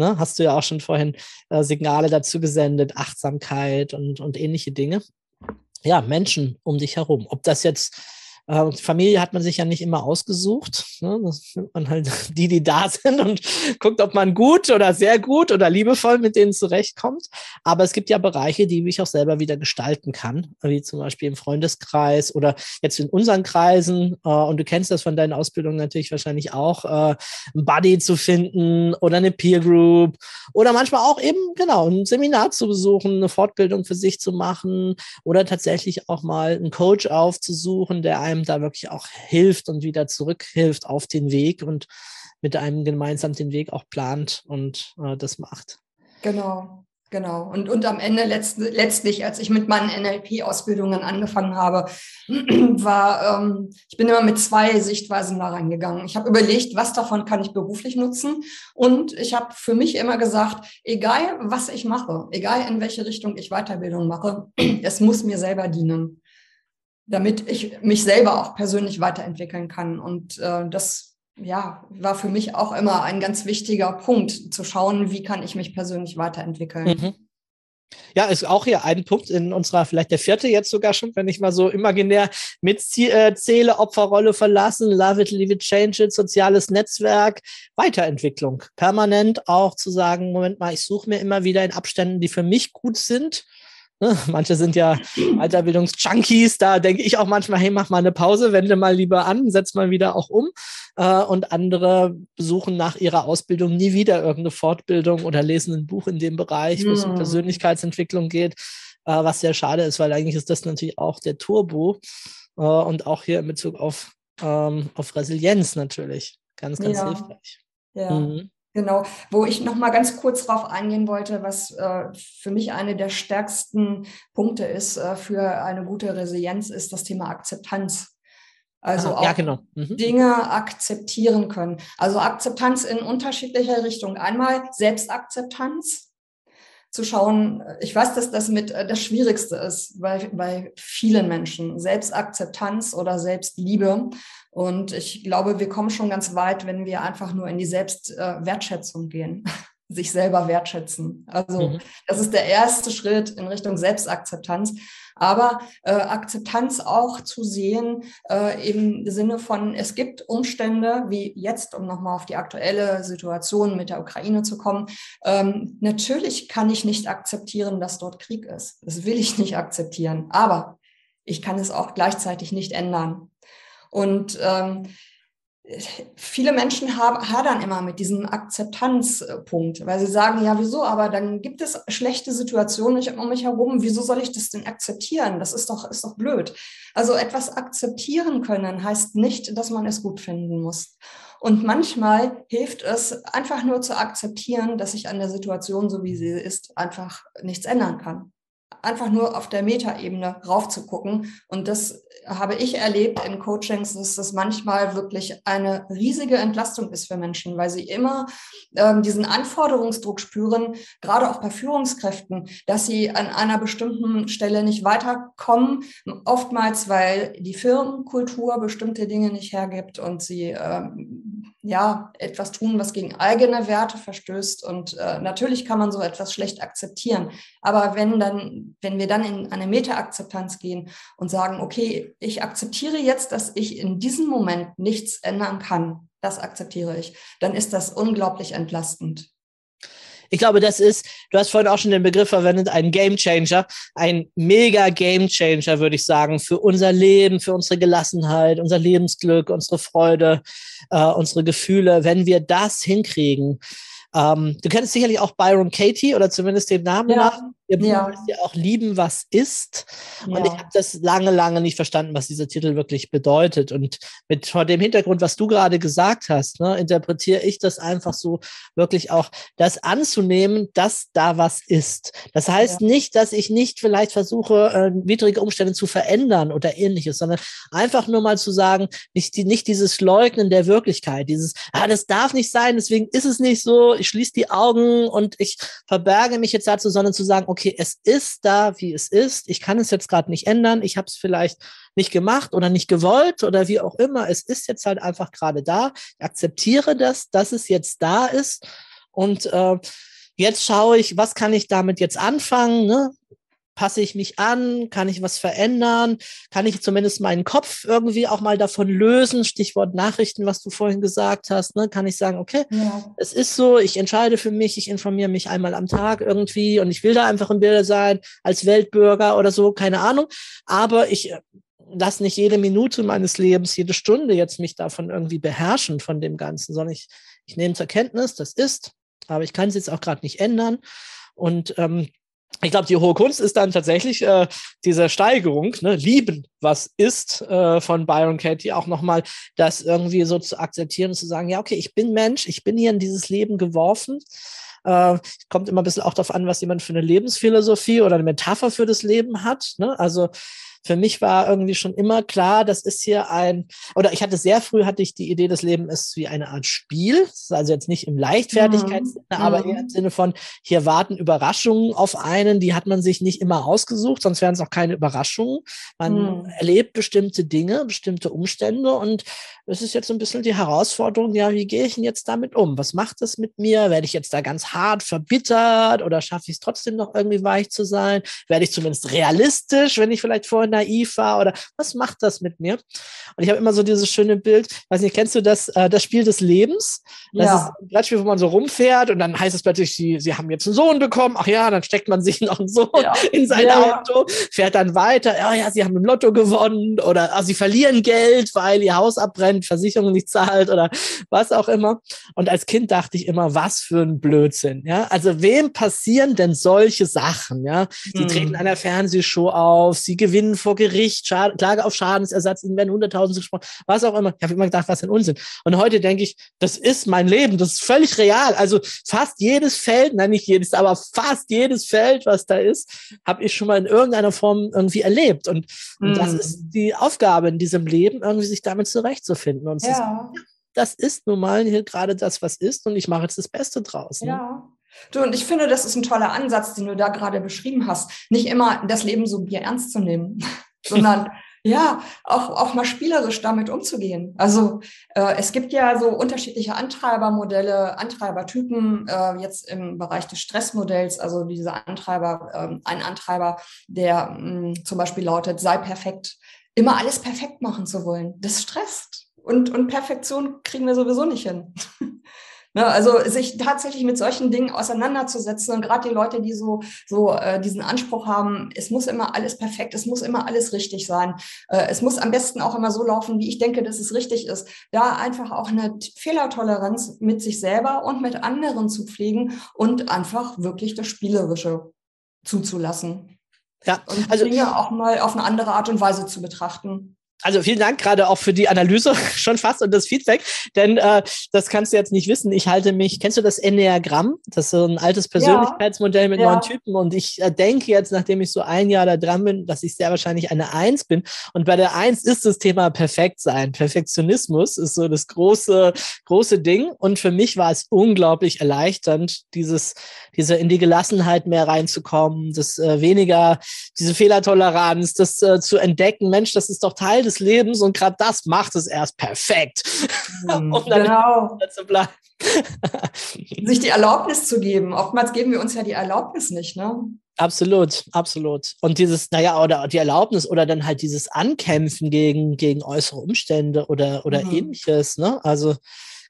Ne? Hast du ja auch schon vorhin äh, Signale dazu gesendet, Achtsamkeit und, und ähnliche Dinge. Ja, Menschen um dich herum. Ob das jetzt äh, Familie hat man sich ja nicht immer ausgesucht. Ne? Das nimmt man halt [laughs] die, die da sind und guckt, ob man gut oder sehr gut oder liebevoll mit denen zurechtkommt. Aber es gibt ja Bereiche, die ich auch selber wieder gestalten kann, wie zum Beispiel im Freundeskreis oder jetzt in unseren Kreisen. Äh, und du kennst das von deinen Ausbildungen natürlich wahrscheinlich auch, äh, ein Buddy zu finden oder eine Peer Group oder manchmal auch eben, genau, ein Seminar zu besuchen, eine Fortbildung für sich zu machen oder tatsächlich auch mal einen Coach aufzusuchen, der einem einem da wirklich auch hilft und wieder zurückhilft auf den Weg und mit einem gemeinsam den Weg auch plant und äh, das macht. Genau. Genau. Und, und am Ende letzt, letztlich, als ich mit meinen NLP-Ausbildungen angefangen habe, [clears throat] war, ähm, ich bin immer mit zwei Sichtweisen da reingegangen. Ich habe überlegt, was davon kann ich beruflich nutzen. Und ich habe für mich immer gesagt, egal was ich mache, egal in welche Richtung ich Weiterbildung mache, [clears throat] es muss mir selber dienen damit ich mich selber auch persönlich weiterentwickeln kann. Und äh, das ja, war für mich auch immer ein ganz wichtiger Punkt, zu schauen, wie kann ich mich persönlich weiterentwickeln. Mhm. Ja, ist auch hier ein Punkt in unserer, vielleicht der vierte jetzt sogar schon, wenn ich mal so imaginär mitzähle, Opferrolle verlassen, love it, leave it, change it, soziales Netzwerk, Weiterentwicklung. Permanent auch zu sagen, Moment mal, ich suche mir immer wieder in Abständen, die für mich gut sind, Ne? [laughs] Manche sind ja Weiterbildungsjunkies, da denke ich auch manchmal, hey, mach mal eine Pause, wende mal lieber an, setz mal wieder auch um. Äh, und andere besuchen nach ihrer Ausbildung nie wieder irgendeine Fortbildung oder lesen ein Buch in dem Bereich, wo es um. Persönlichkeitsentwicklung geht, äh, was sehr schade ist, weil eigentlich ist das natürlich auch der Turbo äh, und auch hier in Bezug auf, ähm, auf Resilienz natürlich ganz, ganz ja. hilfreich. Ja. Mhm. Genau, wo ich noch mal ganz kurz darauf eingehen wollte, was äh, für mich eine der stärksten Punkte ist äh, für eine gute Resilienz, ist das Thema Akzeptanz. Also ah, auch ja, genau. mhm. Dinge akzeptieren können. Also Akzeptanz in unterschiedlicher Richtung. Einmal Selbstakzeptanz, zu schauen, ich weiß, dass das mit äh, das Schwierigste ist bei, bei vielen Menschen, Selbstakzeptanz oder Selbstliebe. Und ich glaube, wir kommen schon ganz weit, wenn wir einfach nur in die Selbstwertschätzung gehen, [laughs] sich selber wertschätzen. Also mhm. das ist der erste Schritt in Richtung Selbstakzeptanz. Aber äh, Akzeptanz auch zu sehen äh, im Sinne von, es gibt Umstände wie jetzt, um nochmal auf die aktuelle Situation mit der Ukraine zu kommen. Ähm, natürlich kann ich nicht akzeptieren, dass dort Krieg ist. Das will ich nicht akzeptieren. Aber ich kann es auch gleichzeitig nicht ändern. Und ähm, viele Menschen haben, hadern immer mit diesem Akzeptanzpunkt, weil sie sagen, ja, wieso, aber dann gibt es schlechte Situationen um mich herum, wieso soll ich das denn akzeptieren? Das ist doch, ist doch blöd. Also etwas akzeptieren können heißt nicht, dass man es gut finden muss. Und manchmal hilft es einfach nur zu akzeptieren, dass ich an der Situation, so wie sie ist, einfach nichts ändern kann einfach nur auf der Metaebene raufzugucken. Und das habe ich erlebt in Coachings, dass das manchmal wirklich eine riesige Entlastung ist für Menschen, weil sie immer ähm, diesen Anforderungsdruck spüren, gerade auch bei Führungskräften, dass sie an einer bestimmten Stelle nicht weiterkommen. Oftmals, weil die Firmenkultur bestimmte Dinge nicht hergibt und sie ähm, ja etwas tun, was gegen eigene Werte verstößt. Und äh, natürlich kann man so etwas schlecht akzeptieren. Aber wenn dann, wenn wir dann in eine Meta-Akzeptanz gehen und sagen, okay, ich akzeptiere jetzt, dass ich in diesem Moment nichts ändern kann, das akzeptiere ich, dann ist das unglaublich entlastend. Ich glaube, das ist, du hast vorhin auch schon den Begriff verwendet, ein Game Changer, ein mega Game Changer, würde ich sagen, für unser Leben, für unsere Gelassenheit, unser Lebensglück, unsere Freude, äh, unsere Gefühle. Wenn wir das hinkriegen, ähm, du kennst sicherlich auch Byron Katie oder zumindest den Namen ja. nach. Ihr Buch ja. ja auch lieben, was ist. Ja. Und ich habe das lange, lange nicht verstanden, was dieser Titel wirklich bedeutet. Und mit vor dem Hintergrund, was du gerade gesagt hast, ne, interpretiere ich das einfach so, wirklich auch das anzunehmen, dass da was ist. Das heißt ja. nicht, dass ich nicht vielleicht versuche, äh, widrige Umstände zu verändern oder ähnliches, sondern einfach nur mal zu sagen, nicht, die, nicht dieses Leugnen der Wirklichkeit, dieses, ah, das darf nicht sein, deswegen ist es nicht so, ich schließe die Augen und ich verberge mich jetzt dazu, sondern zu sagen, okay, okay, es ist da, wie es ist. Ich kann es jetzt gerade nicht ändern. Ich habe es vielleicht nicht gemacht oder nicht gewollt oder wie auch immer. Es ist jetzt halt einfach gerade da. Ich akzeptiere das, dass es jetzt da ist. Und äh, jetzt schaue ich, was kann ich damit jetzt anfangen? Ne? Passe ich mich an? Kann ich was verändern? Kann ich zumindest meinen Kopf irgendwie auch mal davon lösen? Stichwort Nachrichten, was du vorhin gesagt hast. Ne? Kann ich sagen, okay, ja. es ist so, ich entscheide für mich, ich informiere mich einmal am Tag irgendwie und ich will da einfach im Bilde sein, als Weltbürger oder so, keine Ahnung. Aber ich äh, lass nicht jede Minute meines Lebens, jede Stunde jetzt mich davon irgendwie beherrschen von dem Ganzen, sondern ich, ich nehme zur Kenntnis, das ist, aber ich kann es jetzt auch gerade nicht ändern. Und ähm, ich glaube, die hohe Kunst ist dann tatsächlich äh, diese Steigerung, ne, lieben, was ist äh, von Byron Katie, auch nochmal das irgendwie so zu akzeptieren und zu sagen, ja, okay, ich bin Mensch, ich bin hier in dieses Leben geworfen. Äh, kommt immer ein bisschen auch darauf an, was jemand für eine Lebensphilosophie oder eine Metapher für das Leben hat. Ne? Also für mich war irgendwie schon immer klar, das ist hier ein, oder ich hatte sehr früh hatte ich die Idee, das Leben ist wie eine Art Spiel. Das ist also jetzt nicht im Leichtfertigkeitssinne, mhm. aber eher im Sinne von, hier warten Überraschungen auf einen, die hat man sich nicht immer ausgesucht, sonst wären es auch keine Überraschungen. Man mhm. erlebt bestimmte Dinge, bestimmte Umstände und es ist jetzt so ein bisschen die Herausforderung, ja, wie gehe ich denn jetzt damit um? Was macht das mit mir? Werde ich jetzt da ganz hart verbittert oder schaffe ich es trotzdem noch irgendwie weich zu sein? Werde ich zumindest realistisch, wenn ich vielleicht vorher naiv war? Oder was macht das mit mir? Und ich habe immer so dieses schöne Bild, weiß nicht, kennst du das, äh, das Spiel des Lebens? Das ja. ist ein Brettspiel, wo man so rumfährt und dann heißt es plötzlich, sie, sie haben jetzt einen Sohn bekommen. Ach ja, dann steckt man sich [laughs] noch einen Sohn ja. in sein ja, Auto, fährt dann weiter. Ja, ja, sie haben im Lotto gewonnen oder ach, sie verlieren Geld, weil ihr Haus abbrennt, Versicherung nicht zahlt oder was auch immer. Und als Kind dachte ich immer, was für ein Blödsinn. Ja, also wem passieren denn solche Sachen? Ja, sie hm. treten einer Fernsehshow auf, sie gewinnen vor Gericht, Schad Klage auf Schadensersatz, ihnen werden hunderttausend gesprochen, was auch immer. Ich habe immer gedacht, was ein Unsinn. Und heute denke ich, das ist mein Leben, das ist völlig real. Also fast jedes Feld, nein, nicht jedes, aber fast jedes Feld, was da ist, habe ich schon mal in irgendeiner Form irgendwie erlebt. Und, mm. und das hm. ist die Aufgabe in diesem Leben, irgendwie sich damit zurechtzufinden. Und ja. ist, das ist nun mal hier gerade das, was ist, und ich mache jetzt das Beste draus. Ne? Ja. Du, und ich finde, das ist ein toller Ansatz, den du da gerade beschrieben hast. Nicht immer das Leben so bier ernst zu nehmen, [laughs] sondern ja, auch, auch mal spielerisch damit umzugehen. Also äh, es gibt ja so unterschiedliche Antreibermodelle, Antreibertypen, äh, jetzt im Bereich des Stressmodells, also diese Antreiber, äh, ein Antreiber, der mh, hm, zum Beispiel lautet, sei perfekt, immer alles perfekt machen zu wollen. Das stresst. Und, und Perfektion kriegen wir sowieso nicht hin. [laughs] Ne, also sich tatsächlich mit solchen Dingen auseinanderzusetzen und gerade die Leute, die so, so äh, diesen Anspruch haben, es muss immer alles perfekt, es muss immer alles richtig sein, äh, es muss am besten auch immer so laufen, wie ich denke, dass es richtig ist, da einfach auch eine Fehlertoleranz mit sich selber und mit anderen zu pflegen und einfach wirklich das Spielerische zuzulassen. Ja, und also Dinge auch mal auf eine andere Art und Weise zu betrachten also vielen Dank gerade auch für die Analyse [laughs] schon fast und das Feedback, denn äh, das kannst du jetzt nicht wissen. Ich halte mich, kennst du das Enneagramm? Das ist so ein altes Persönlichkeitsmodell mit ja. neun Typen und ich äh, denke jetzt, nachdem ich so ein Jahr da dran bin, dass ich sehr wahrscheinlich eine Eins bin und bei der Eins ist das Thema Perfektsein. Perfektionismus ist so das große, große Ding und für mich war es unglaublich erleichternd, dieses, diese in die Gelassenheit mehr reinzukommen, das äh, weniger, diese Fehlertoleranz, das äh, zu entdecken, Mensch, das ist doch Teil des des Lebens und gerade das macht es erst perfekt, mhm, [laughs] um dann genau. [laughs] zu bleiben. [laughs] Sich die Erlaubnis zu geben. Oftmals geben wir uns ja die Erlaubnis nicht, ne? Absolut, absolut. Und dieses, naja, oder die Erlaubnis oder dann halt dieses Ankämpfen gegen, gegen äußere Umstände oder, oder mhm. ähnliches, ne? Also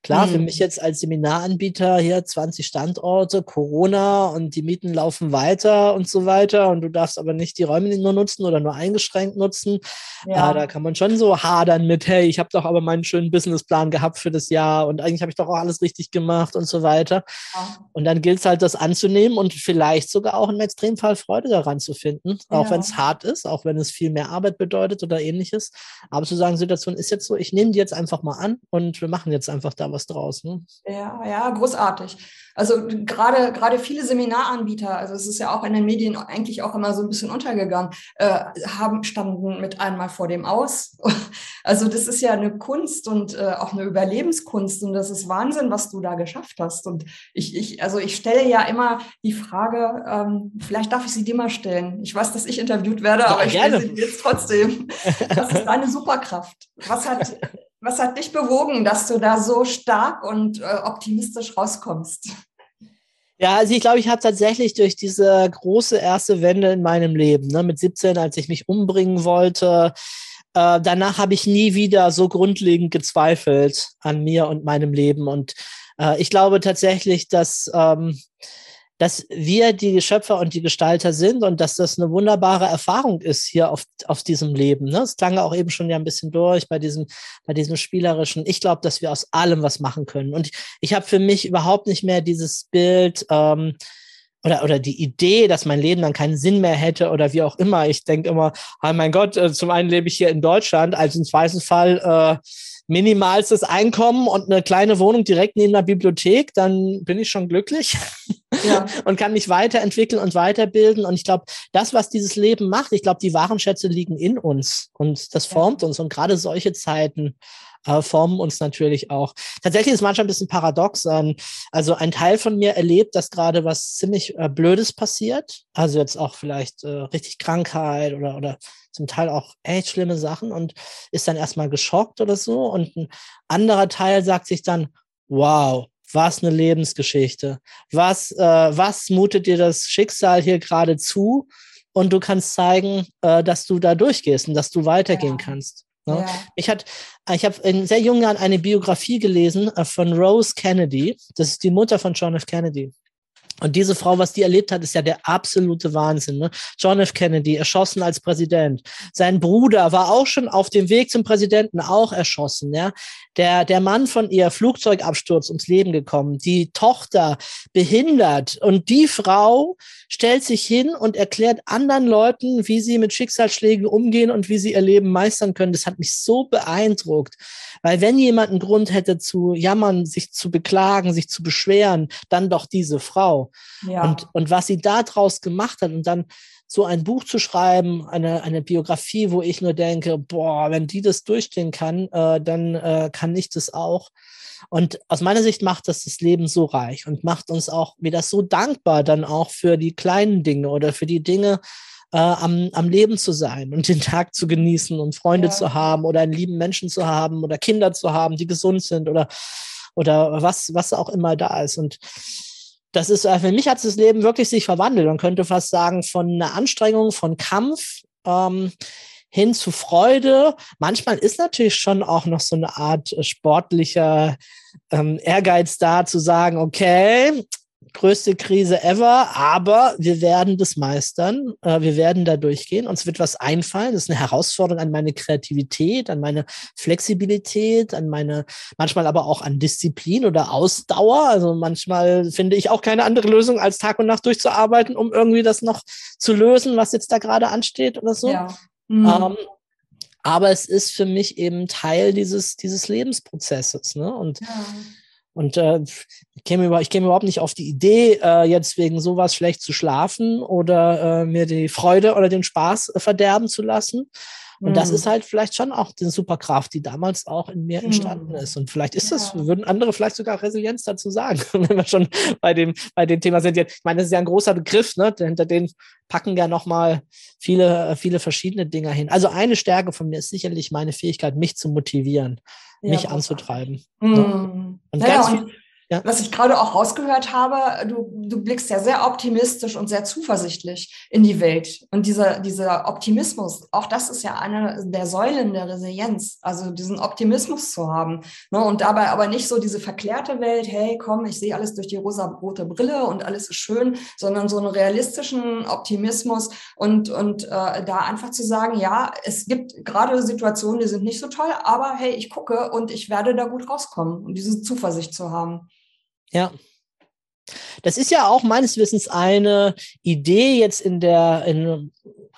Klar, mhm. für mich jetzt als Seminaranbieter hier 20 Standorte, Corona und die Mieten laufen weiter und so weiter und du darfst aber nicht die Räume nur nutzen oder nur eingeschränkt nutzen. Ja. Äh, da kann man schon so hadern mit, hey, ich habe doch aber meinen schönen Businessplan gehabt für das Jahr und eigentlich habe ich doch auch alles richtig gemacht und so weiter. Ja. Und dann gilt es halt, das anzunehmen und vielleicht sogar auch im Extremfall Freude daran zu finden, auch ja. wenn es hart ist, auch wenn es viel mehr Arbeit bedeutet oder ähnliches. Aber zu sagen, Situation ist jetzt so, ich nehme die jetzt einfach mal an und wir machen jetzt einfach da was draus. Ne? Ja, ja, großartig. Also gerade gerade viele Seminaranbieter, also es ist ja auch in den Medien eigentlich auch immer so ein bisschen untergegangen, äh, haben standen mit einmal vor dem Aus. [laughs] Also das ist ja eine Kunst und äh, auch eine Überlebenskunst und das ist Wahnsinn, was du da geschafft hast. Und ich, ich also ich stelle ja immer die Frage, ähm, vielleicht darf ich sie dir mal stellen. Ich weiß, dass ich interviewt werde, ja, aber ich stelle sie jetzt trotzdem. [laughs] Was ist deine Superkraft? Was hat was hat dich bewogen, dass du da so stark und äh, optimistisch rauskommst? Ja, also ich glaube, ich habe tatsächlich durch diese große erste Wende in meinem Leben, ne, mit 17, als ich mich umbringen wollte, äh, danach habe ich nie wieder so grundlegend gezweifelt an mir und meinem Leben. Und äh, ich glaube tatsächlich, dass ähm, dass wir die Schöpfer und die Gestalter sind und dass das eine wunderbare Erfahrung ist hier auf, auf diesem Leben. Ne? Es klang auch eben schon ja ein bisschen durch bei diesem, bei diesem spielerischen. Ich glaube, dass wir aus allem was machen können. Und ich, ich habe für mich überhaupt nicht mehr dieses Bild, ähm, oder, oder die Idee, dass mein Leben dann keinen Sinn mehr hätte oder wie auch immer. Ich denke immer, oh mein Gott, äh, zum einen lebe ich hier in Deutschland, also im zweiten Fall äh, minimalstes Einkommen und eine kleine Wohnung direkt neben der Bibliothek, dann bin ich schon glücklich ja. [laughs] und kann mich weiterentwickeln und weiterbilden. Und ich glaube, das, was dieses Leben macht, ich glaube, die wahren Schätze liegen in uns und das formt uns. Und gerade solche Zeiten äh, formen uns natürlich auch. Tatsächlich ist manchmal ein bisschen paradox. Ähm, also ein Teil von mir erlebt, dass gerade was ziemlich äh, Blödes passiert. Also jetzt auch vielleicht äh, richtig Krankheit oder, oder zum Teil auch echt schlimme Sachen und ist dann erstmal geschockt oder so. Und ein anderer Teil sagt sich dann, wow, was eine Lebensgeschichte. Was, äh, was mutet dir das Schicksal hier gerade zu? Und du kannst zeigen, äh, dass du da durchgehst und dass du weitergehen ja. kannst. Ne? Ja. Ich, hat, ich habe in sehr jungen Jahren eine Biografie gelesen äh, von Rose Kennedy. Das ist die Mutter von John F. Kennedy. Und diese Frau, was die erlebt hat, ist ja der absolute Wahnsinn. Ne? John F. Kennedy, erschossen als Präsident. Sein Bruder war auch schon auf dem Weg zum Präsidenten auch erschossen. Ja? Der, der Mann von ihr, Flugzeugabsturz, ums Leben gekommen. Die Tochter behindert. Und die Frau stellt sich hin und erklärt anderen Leuten, wie sie mit Schicksalsschlägen umgehen und wie sie ihr Leben meistern können. Das hat mich so beeindruckt. Weil wenn jemand einen Grund hätte zu jammern, sich zu beklagen, sich zu beschweren, dann doch diese Frau. Ja. Und, und was sie da draus gemacht hat und dann so ein Buch zu schreiben, eine, eine Biografie, wo ich nur denke, boah, wenn die das durchstehen kann, äh, dann äh, kann ich das auch. Und aus meiner Sicht macht das das Leben so reich und macht uns auch wieder so dankbar dann auch für die kleinen Dinge oder für die Dinge, äh, am, am Leben zu sein und den Tag zu genießen und Freunde ja. zu haben oder einen lieben Menschen zu haben oder Kinder zu haben, die gesund sind oder, oder was, was auch immer da ist. Und das ist, äh, für mich hat das Leben wirklich sich verwandelt. Man könnte fast sagen, von einer Anstrengung, von Kampf ähm, hin zu Freude. Manchmal ist natürlich schon auch noch so eine Art äh, sportlicher ähm, Ehrgeiz da, zu sagen, okay, größte Krise ever, aber wir werden das meistern. Äh, wir werden da durchgehen. Uns wird was einfallen. Das ist eine Herausforderung an meine Kreativität, an meine Flexibilität, an meine, manchmal aber auch an Disziplin oder Ausdauer. Also manchmal finde ich auch keine andere Lösung, als Tag und Nacht durchzuarbeiten, um irgendwie das noch zu lösen, was jetzt da gerade ansteht oder so. Ja. Mhm. Ähm, aber es ist für mich eben Teil dieses, dieses Lebensprozesses. Ne? Und ja und äh, ich, käme über, ich käme überhaupt nicht auf die Idee, äh, jetzt wegen sowas schlecht zu schlafen oder äh, mir die Freude oder den Spaß äh, verderben zu lassen. Und mhm. das ist halt vielleicht schon auch die Superkraft, die damals auch in mir entstanden mhm. ist. Und vielleicht ist ja. das, würden andere vielleicht sogar Resilienz dazu sagen, [laughs] wenn wir schon bei dem, bei dem Thema sind. Ich meine, das ist ja ein großer Begriff, ne? Hinter den packen ja nochmal viele, viele verschiedene Dinge hin. Also eine Stärke von mir ist sicherlich meine Fähigkeit, mich zu motivieren mich ja, anzutreiben. Mhm. Ne? Und naja, ganz viel, ja. Was ich gerade auch rausgehört habe, du, du blickst ja sehr optimistisch und sehr zuversichtlich in die Welt. Und dieser, dieser Optimismus, auch das ist ja eine der Säulen der Resilienz, also diesen Optimismus zu haben. Ne? Und dabei aber nicht so diese verklärte Welt, hey, komm, ich sehe alles durch die rosa-rote Brille und alles ist schön, sondern so einen realistischen Optimismus und, und äh, da einfach zu sagen, ja, es gibt gerade Situationen, die sind nicht so toll, aber hey, ich gucke und ich werde da gut rauskommen und diese Zuversicht zu haben. Ja. Das ist ja auch meines Wissens eine Idee jetzt in der in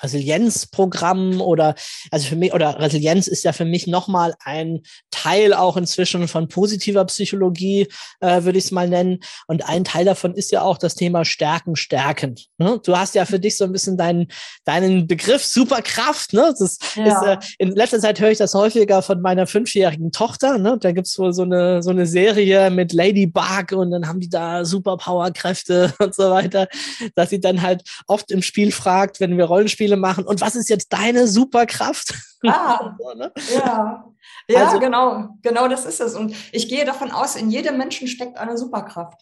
Resilienzprogramm oder also für mich oder Resilienz ist ja für mich nochmal ein Teil auch inzwischen von positiver Psychologie, äh, würde ich es mal nennen. Und ein Teil davon ist ja auch das Thema Stärken, Stärken. Ne? Du hast ja für dich so ein bisschen deinen, deinen Begriff Superkraft. Ne? Das ja. ist, äh, in letzter Zeit höre ich das häufiger von meiner fünfjährigen Tochter. Ne? Da gibt's wohl so eine, so eine Serie mit Ladybug und dann haben die da Superpowerkräfte [laughs] und so weiter, dass sie dann halt oft im Spiel fragt, wenn wir Rollenspiele Spiele machen. Und was ist jetzt deine Superkraft? Ah, [laughs] so, ne? ja. Ja, also, genau, genau das ist es. Und ich gehe davon aus, in jedem Menschen steckt eine Superkraft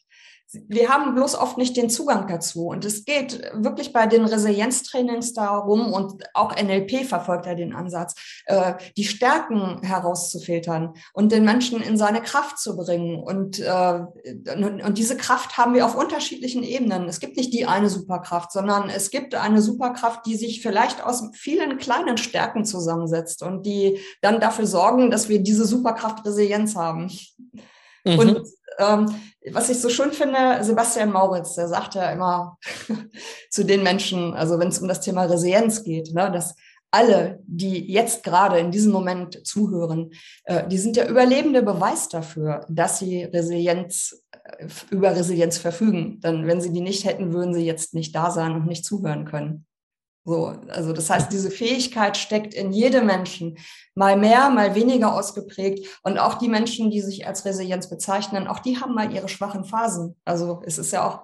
wir haben bloß oft nicht den Zugang dazu. Und es geht wirklich bei den Resilienztrainings darum, und auch NLP verfolgt ja den Ansatz, äh, die Stärken herauszufiltern und den Menschen in seine Kraft zu bringen. Und, äh, und diese Kraft haben wir auf unterschiedlichen Ebenen. Es gibt nicht die eine Superkraft, sondern es gibt eine Superkraft, die sich vielleicht aus vielen kleinen Stärken zusammensetzt und die dann dafür sorgen, dass wir diese Superkraft Resilienz haben. Mhm. Und ähm, was ich so schön finde, Sebastian Mauritz, der sagt ja immer [laughs] zu den Menschen, also wenn es um das Thema Resilienz geht, ne, dass alle, die jetzt gerade in diesem Moment zuhören, äh, die sind der überlebende Beweis dafür, dass sie Resilienz äh, über Resilienz verfügen. Denn wenn sie die nicht hätten, würden sie jetzt nicht da sein und nicht zuhören können. So, also das heißt, diese Fähigkeit steckt in jedem Menschen, mal mehr, mal weniger ausgeprägt. Und auch die Menschen, die sich als Resilienz bezeichnen, auch die haben mal ihre schwachen Phasen. Also es ist ja auch,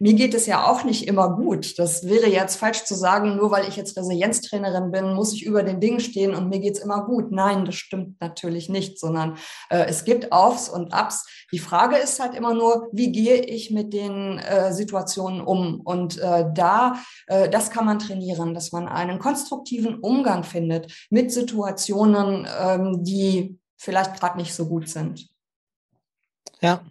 mir geht es ja auch nicht immer gut. Das wäre jetzt falsch zu sagen, nur weil ich jetzt Resilienztrainerin bin, muss ich über den Dingen stehen und mir geht's immer gut. Nein, das stimmt natürlich nicht, sondern äh, es gibt Aufs und Abs. Die Frage ist halt immer nur, wie gehe ich mit den äh, Situationen um? Und äh, da, äh, das kann man trainieren, dass man einen konstruktiven Umgang findet mit Situationen, ähm, die vielleicht gerade nicht so gut sind. Ja.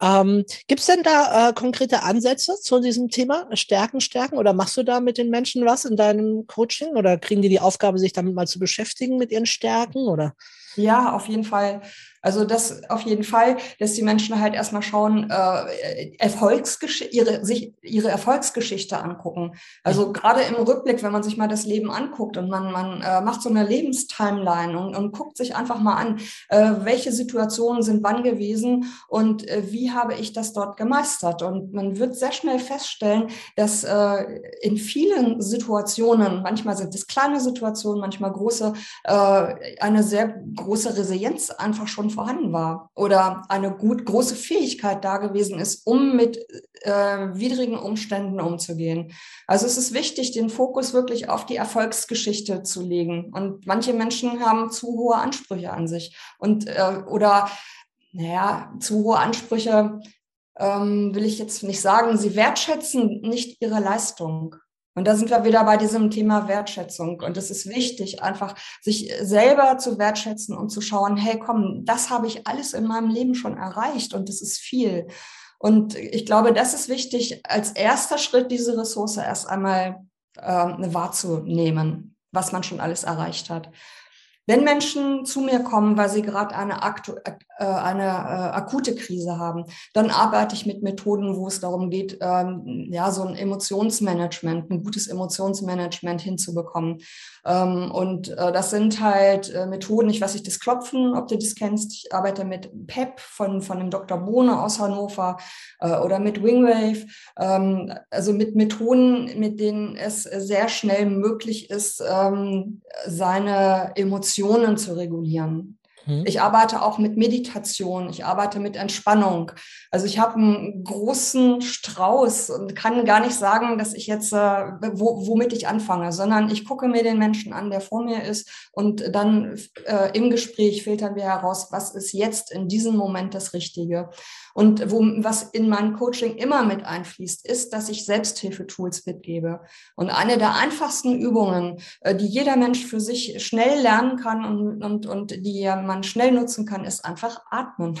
Ähm, Gibt es denn da äh, konkrete Ansätze zu diesem Thema Stärken, Stärken? Oder machst du da mit den Menschen was in deinem Coaching? Oder kriegen die die Aufgabe, sich damit mal zu beschäftigen mit ihren Stärken? Oder? Ja, auf jeden Fall. Also das auf jeden Fall, dass die Menschen halt erstmal schauen, äh, Erfolgsgesch ihre, sich ihre Erfolgsgeschichte angucken. Also gerade im Rückblick, wenn man sich mal das Leben anguckt und man, man äh, macht so eine Lebenstimeline und, und guckt sich einfach mal an, äh, welche Situationen sind wann gewesen und äh, wie habe ich das dort gemeistert. Und man wird sehr schnell feststellen, dass äh, in vielen Situationen, manchmal sind es kleine Situationen, manchmal große, äh, eine sehr große Resilienz einfach schon vorhanden war oder eine gut große Fähigkeit da gewesen ist, um mit äh, widrigen Umständen umzugehen. Also es ist wichtig, den Fokus wirklich auf die Erfolgsgeschichte zu legen. Und manche Menschen haben zu hohe Ansprüche an sich und äh, oder naja, zu hohe Ansprüche ähm, will ich jetzt nicht sagen. Sie wertschätzen nicht ihre Leistung. Und da sind wir wieder bei diesem Thema Wertschätzung. Und es ist wichtig, einfach sich selber zu wertschätzen und zu schauen, hey, komm, das habe ich alles in meinem Leben schon erreicht und das ist viel. Und ich glaube, das ist wichtig, als erster Schritt diese Ressource erst einmal äh, wahrzunehmen, was man schon alles erreicht hat. Wenn Menschen zu mir kommen, weil sie gerade eine, äh, eine äh, akute Krise haben, dann arbeite ich mit Methoden, wo es darum geht, ähm, ja, so ein Emotionsmanagement, ein gutes Emotionsmanagement hinzubekommen. Ähm, und äh, das sind halt äh, Methoden, ich weiß nicht, das Klopfen, ob du das kennst. Ich arbeite mit PEP von, von dem Dr. Bohne aus Hannover äh, oder mit Wingwave. Ähm, also mit Methoden, mit denen es sehr schnell möglich ist, ähm, seine Emotionen Emotionen zu regulieren. Mhm. Ich arbeite auch mit Meditation, ich arbeite mit Entspannung. Also ich habe einen großen Strauß und kann gar nicht sagen, dass ich jetzt, äh, wo, womit ich anfange, sondern ich gucke mir den Menschen an, der vor mir ist und dann äh, im Gespräch filtern wir heraus, was ist jetzt in diesem Moment das Richtige. Und wo, was in mein Coaching immer mit einfließt, ist, dass ich Selbsthilfetools mitgebe. Und eine der einfachsten Übungen, äh, die jeder Mensch für sich schnell lernen kann und, und, und die man man schnell nutzen kann, ist einfach atmen.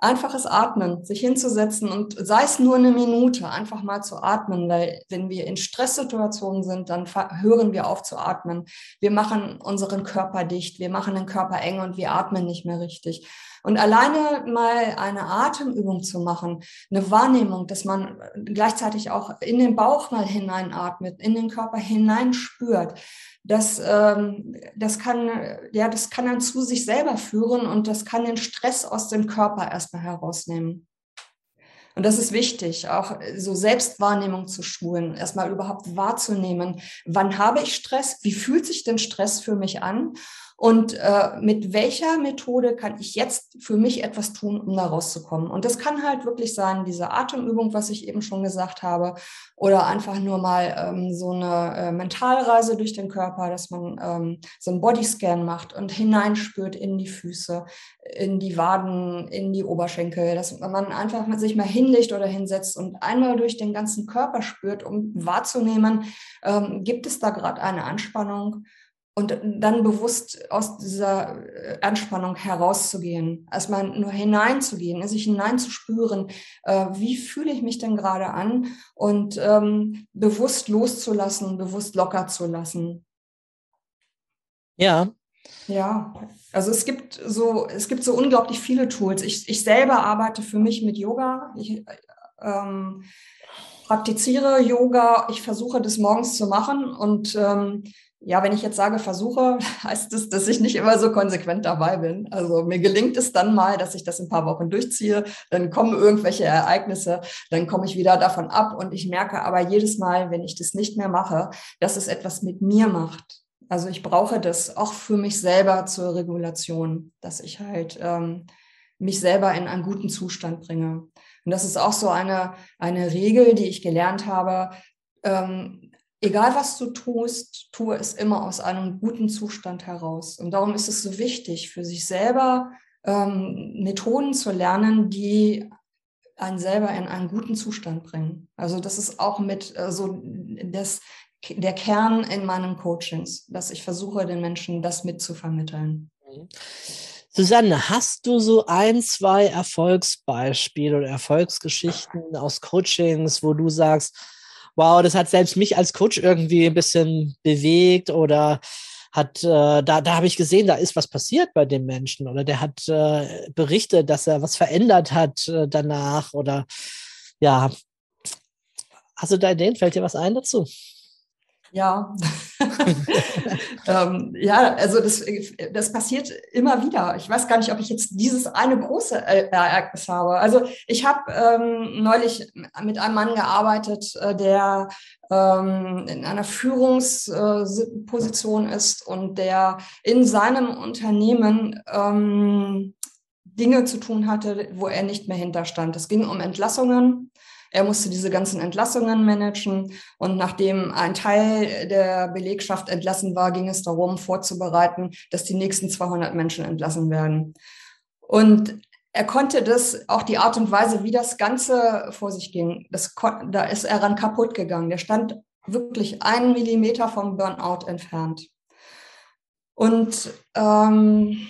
Einfaches Atmen, sich hinzusetzen und sei es nur eine Minute, einfach mal zu atmen, weil wenn wir in Stresssituationen sind, dann hören wir auf zu atmen. Wir machen unseren Körper dicht, wir machen den Körper eng und wir atmen nicht mehr richtig. Und alleine mal eine Atemübung zu machen, eine Wahrnehmung, dass man gleichzeitig auch in den Bauch mal hineinatmet, in den Körper hineinspürt, das, ähm, das, kann, ja, das kann dann zu sich selber führen und das kann den Stress aus dem Körper erstmal herausnehmen. Und das ist wichtig, auch so Selbstwahrnehmung zu schulen, erstmal überhaupt wahrzunehmen, wann habe ich Stress, wie fühlt sich denn Stress für mich an und äh, mit welcher Methode kann ich jetzt für mich etwas tun, um da rauszukommen. Und das kann halt wirklich sein, diese Atemübung, was ich eben schon gesagt habe, oder einfach nur mal ähm, so eine äh, Mentalreise durch den Körper, dass man ähm, so einen Bodyscan macht und hineinspürt in die Füße, in die Waden, in die Oberschenkel, dass man einfach sich mal hinlegt oder hinsetzt und einmal durch den ganzen Körper spürt, um wahrzunehmen, ähm, gibt es da gerade eine Anspannung und dann bewusst aus dieser äh, Anspannung herauszugehen, erstmal nur hineinzugehen, sich hineinzuspüren, äh, wie fühle ich mich denn gerade an und ähm, bewusst loszulassen, bewusst locker zu lassen. Ja. Ja, also es gibt so, es gibt so unglaublich viele Tools. Ich, ich selber arbeite für mich mit Yoga. Ich, ähm, praktiziere Yoga. Ich versuche das morgens zu machen und ähm, ja, wenn ich jetzt sage versuche, [laughs] heißt es, dass ich nicht immer so konsequent dabei bin. Also mir gelingt es dann mal, dass ich das ein paar Wochen durchziehe, dann kommen irgendwelche Ereignisse, dann komme ich wieder davon ab und ich merke aber jedes Mal, wenn ich das nicht mehr mache, dass es etwas mit mir macht. Also ich brauche das auch für mich selber zur Regulation, dass ich halt ähm, mich selber in einen guten Zustand bringe. Und das ist auch so eine, eine Regel, die ich gelernt habe. Ähm, egal was du tust, tue es immer aus einem guten Zustand heraus. Und darum ist es so wichtig, für sich selber ähm, Methoden zu lernen, die einen selber in einen guten Zustand bringen. Also das ist auch mit äh, so das, der Kern in meinen Coachings, dass ich versuche, den Menschen das mitzuvermitteln. Susanne, hast du so ein, zwei Erfolgsbeispiele oder Erfolgsgeschichten aus Coachings, wo du sagst, wow, das hat selbst mich als Coach irgendwie ein bisschen bewegt oder hat, äh, da, da habe ich gesehen, da ist was passiert bei dem Menschen oder der hat äh, berichtet, dass er was verändert hat äh, danach oder ja. Hast du da Ideen? Fällt dir was ein dazu? Ja. [laughs] ähm, ja, also das, das passiert immer wieder. Ich weiß gar nicht, ob ich jetzt dieses eine große Ereignis habe. Also ich habe ähm, neulich mit einem Mann gearbeitet, äh, der ähm, in einer Führungsposition äh, ist und der in seinem Unternehmen ähm, Dinge zu tun hatte, wo er nicht mehr hinterstand. Es ging um Entlassungen er musste diese ganzen Entlassungen managen und nachdem ein Teil der Belegschaft entlassen war, ging es darum, vorzubereiten, dass die nächsten 200 Menschen entlassen werden. Und er konnte das, auch die Art und Weise, wie das Ganze vor sich ging, das, da ist er ran kaputt gegangen. Der stand wirklich einen Millimeter vom Burnout entfernt. Und ähm,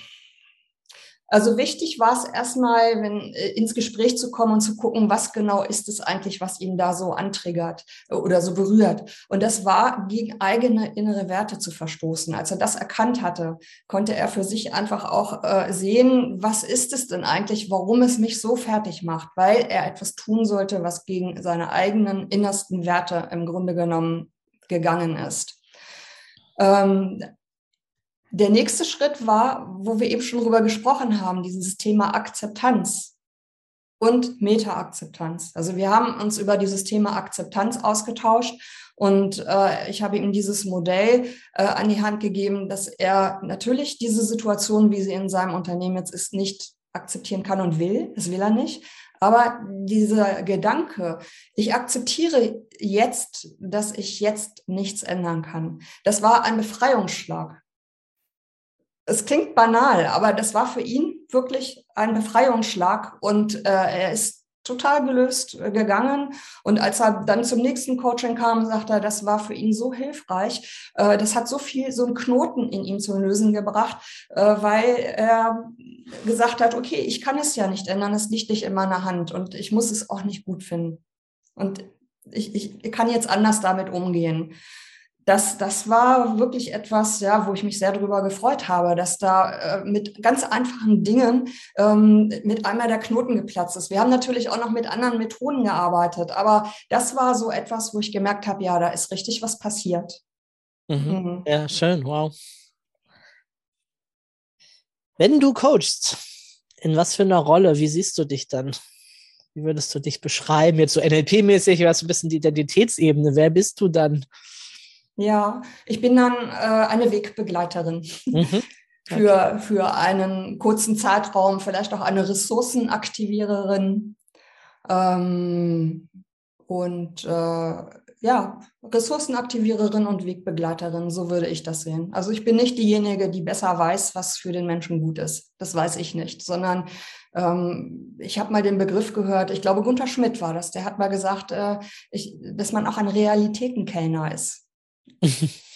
also wichtig war es erstmal, wenn, äh, ins Gespräch zu kommen und zu gucken, was genau ist es eigentlich, was ihn da so antriggert äh, oder so berührt. Und das war, gegen eigene innere Werte zu verstoßen. Als er das erkannt hatte, konnte er für sich einfach auch äh, sehen, was ist es denn eigentlich, warum es mich so fertig macht, weil er etwas tun sollte, was gegen seine eigenen innersten Werte im Grunde genommen gegangen ist. Ähm, der nächste Schritt war, wo wir eben schon drüber gesprochen haben, dieses Thema Akzeptanz und Meta-Akzeptanz. Also wir haben uns über dieses Thema Akzeptanz ausgetauscht und äh, ich habe ihm dieses Modell äh, an die Hand gegeben, dass er natürlich diese Situation, wie sie in seinem Unternehmen jetzt ist, nicht akzeptieren kann und will. Das will er nicht. Aber dieser Gedanke, ich akzeptiere jetzt, dass ich jetzt nichts ändern kann, das war ein Befreiungsschlag es klingt banal, aber das war für ihn wirklich ein Befreiungsschlag und äh, er ist total gelöst äh, gegangen. Und als er dann zum nächsten Coaching kam, sagte er, das war für ihn so hilfreich. Äh, das hat so viel, so einen Knoten in ihm zum Lösen gebracht, äh, weil er gesagt hat, okay, ich kann es ja nicht ändern, es liegt nicht in meiner Hand und ich muss es auch nicht gut finden. Und ich, ich kann jetzt anders damit umgehen das, das war wirklich etwas, ja, wo ich mich sehr darüber gefreut habe, dass da äh, mit ganz einfachen Dingen ähm, mit einmal der Knoten geplatzt ist. Wir haben natürlich auch noch mit anderen Methoden gearbeitet, aber das war so etwas, wo ich gemerkt habe, ja, da ist richtig was passiert. Mhm. Mhm. Ja, schön, wow. Wenn du coachst, in was für einer Rolle, wie siehst du dich dann? Wie würdest du dich beschreiben? Jetzt so NLP-mäßig, was ein bisschen die Identitätsebene. Wer bist du dann? Ja, ich bin dann äh, eine Wegbegleiterin. Mhm. Okay. [laughs] Für, für einen kurzen Zeitraum, vielleicht auch eine Ressourcenaktiviererin. Ähm, und äh, ja, Ressourcenaktiviererin und Wegbegleiterin, so würde ich das sehen. Also ich bin nicht diejenige, die besser weiß, was für den Menschen gut ist. Das weiß ich nicht, sondern ähm, ich habe mal den Begriff gehört, ich glaube, Gunther Schmidt war das, der hat mal gesagt, äh, ich, dass man auch ein Realitätenkellner ist.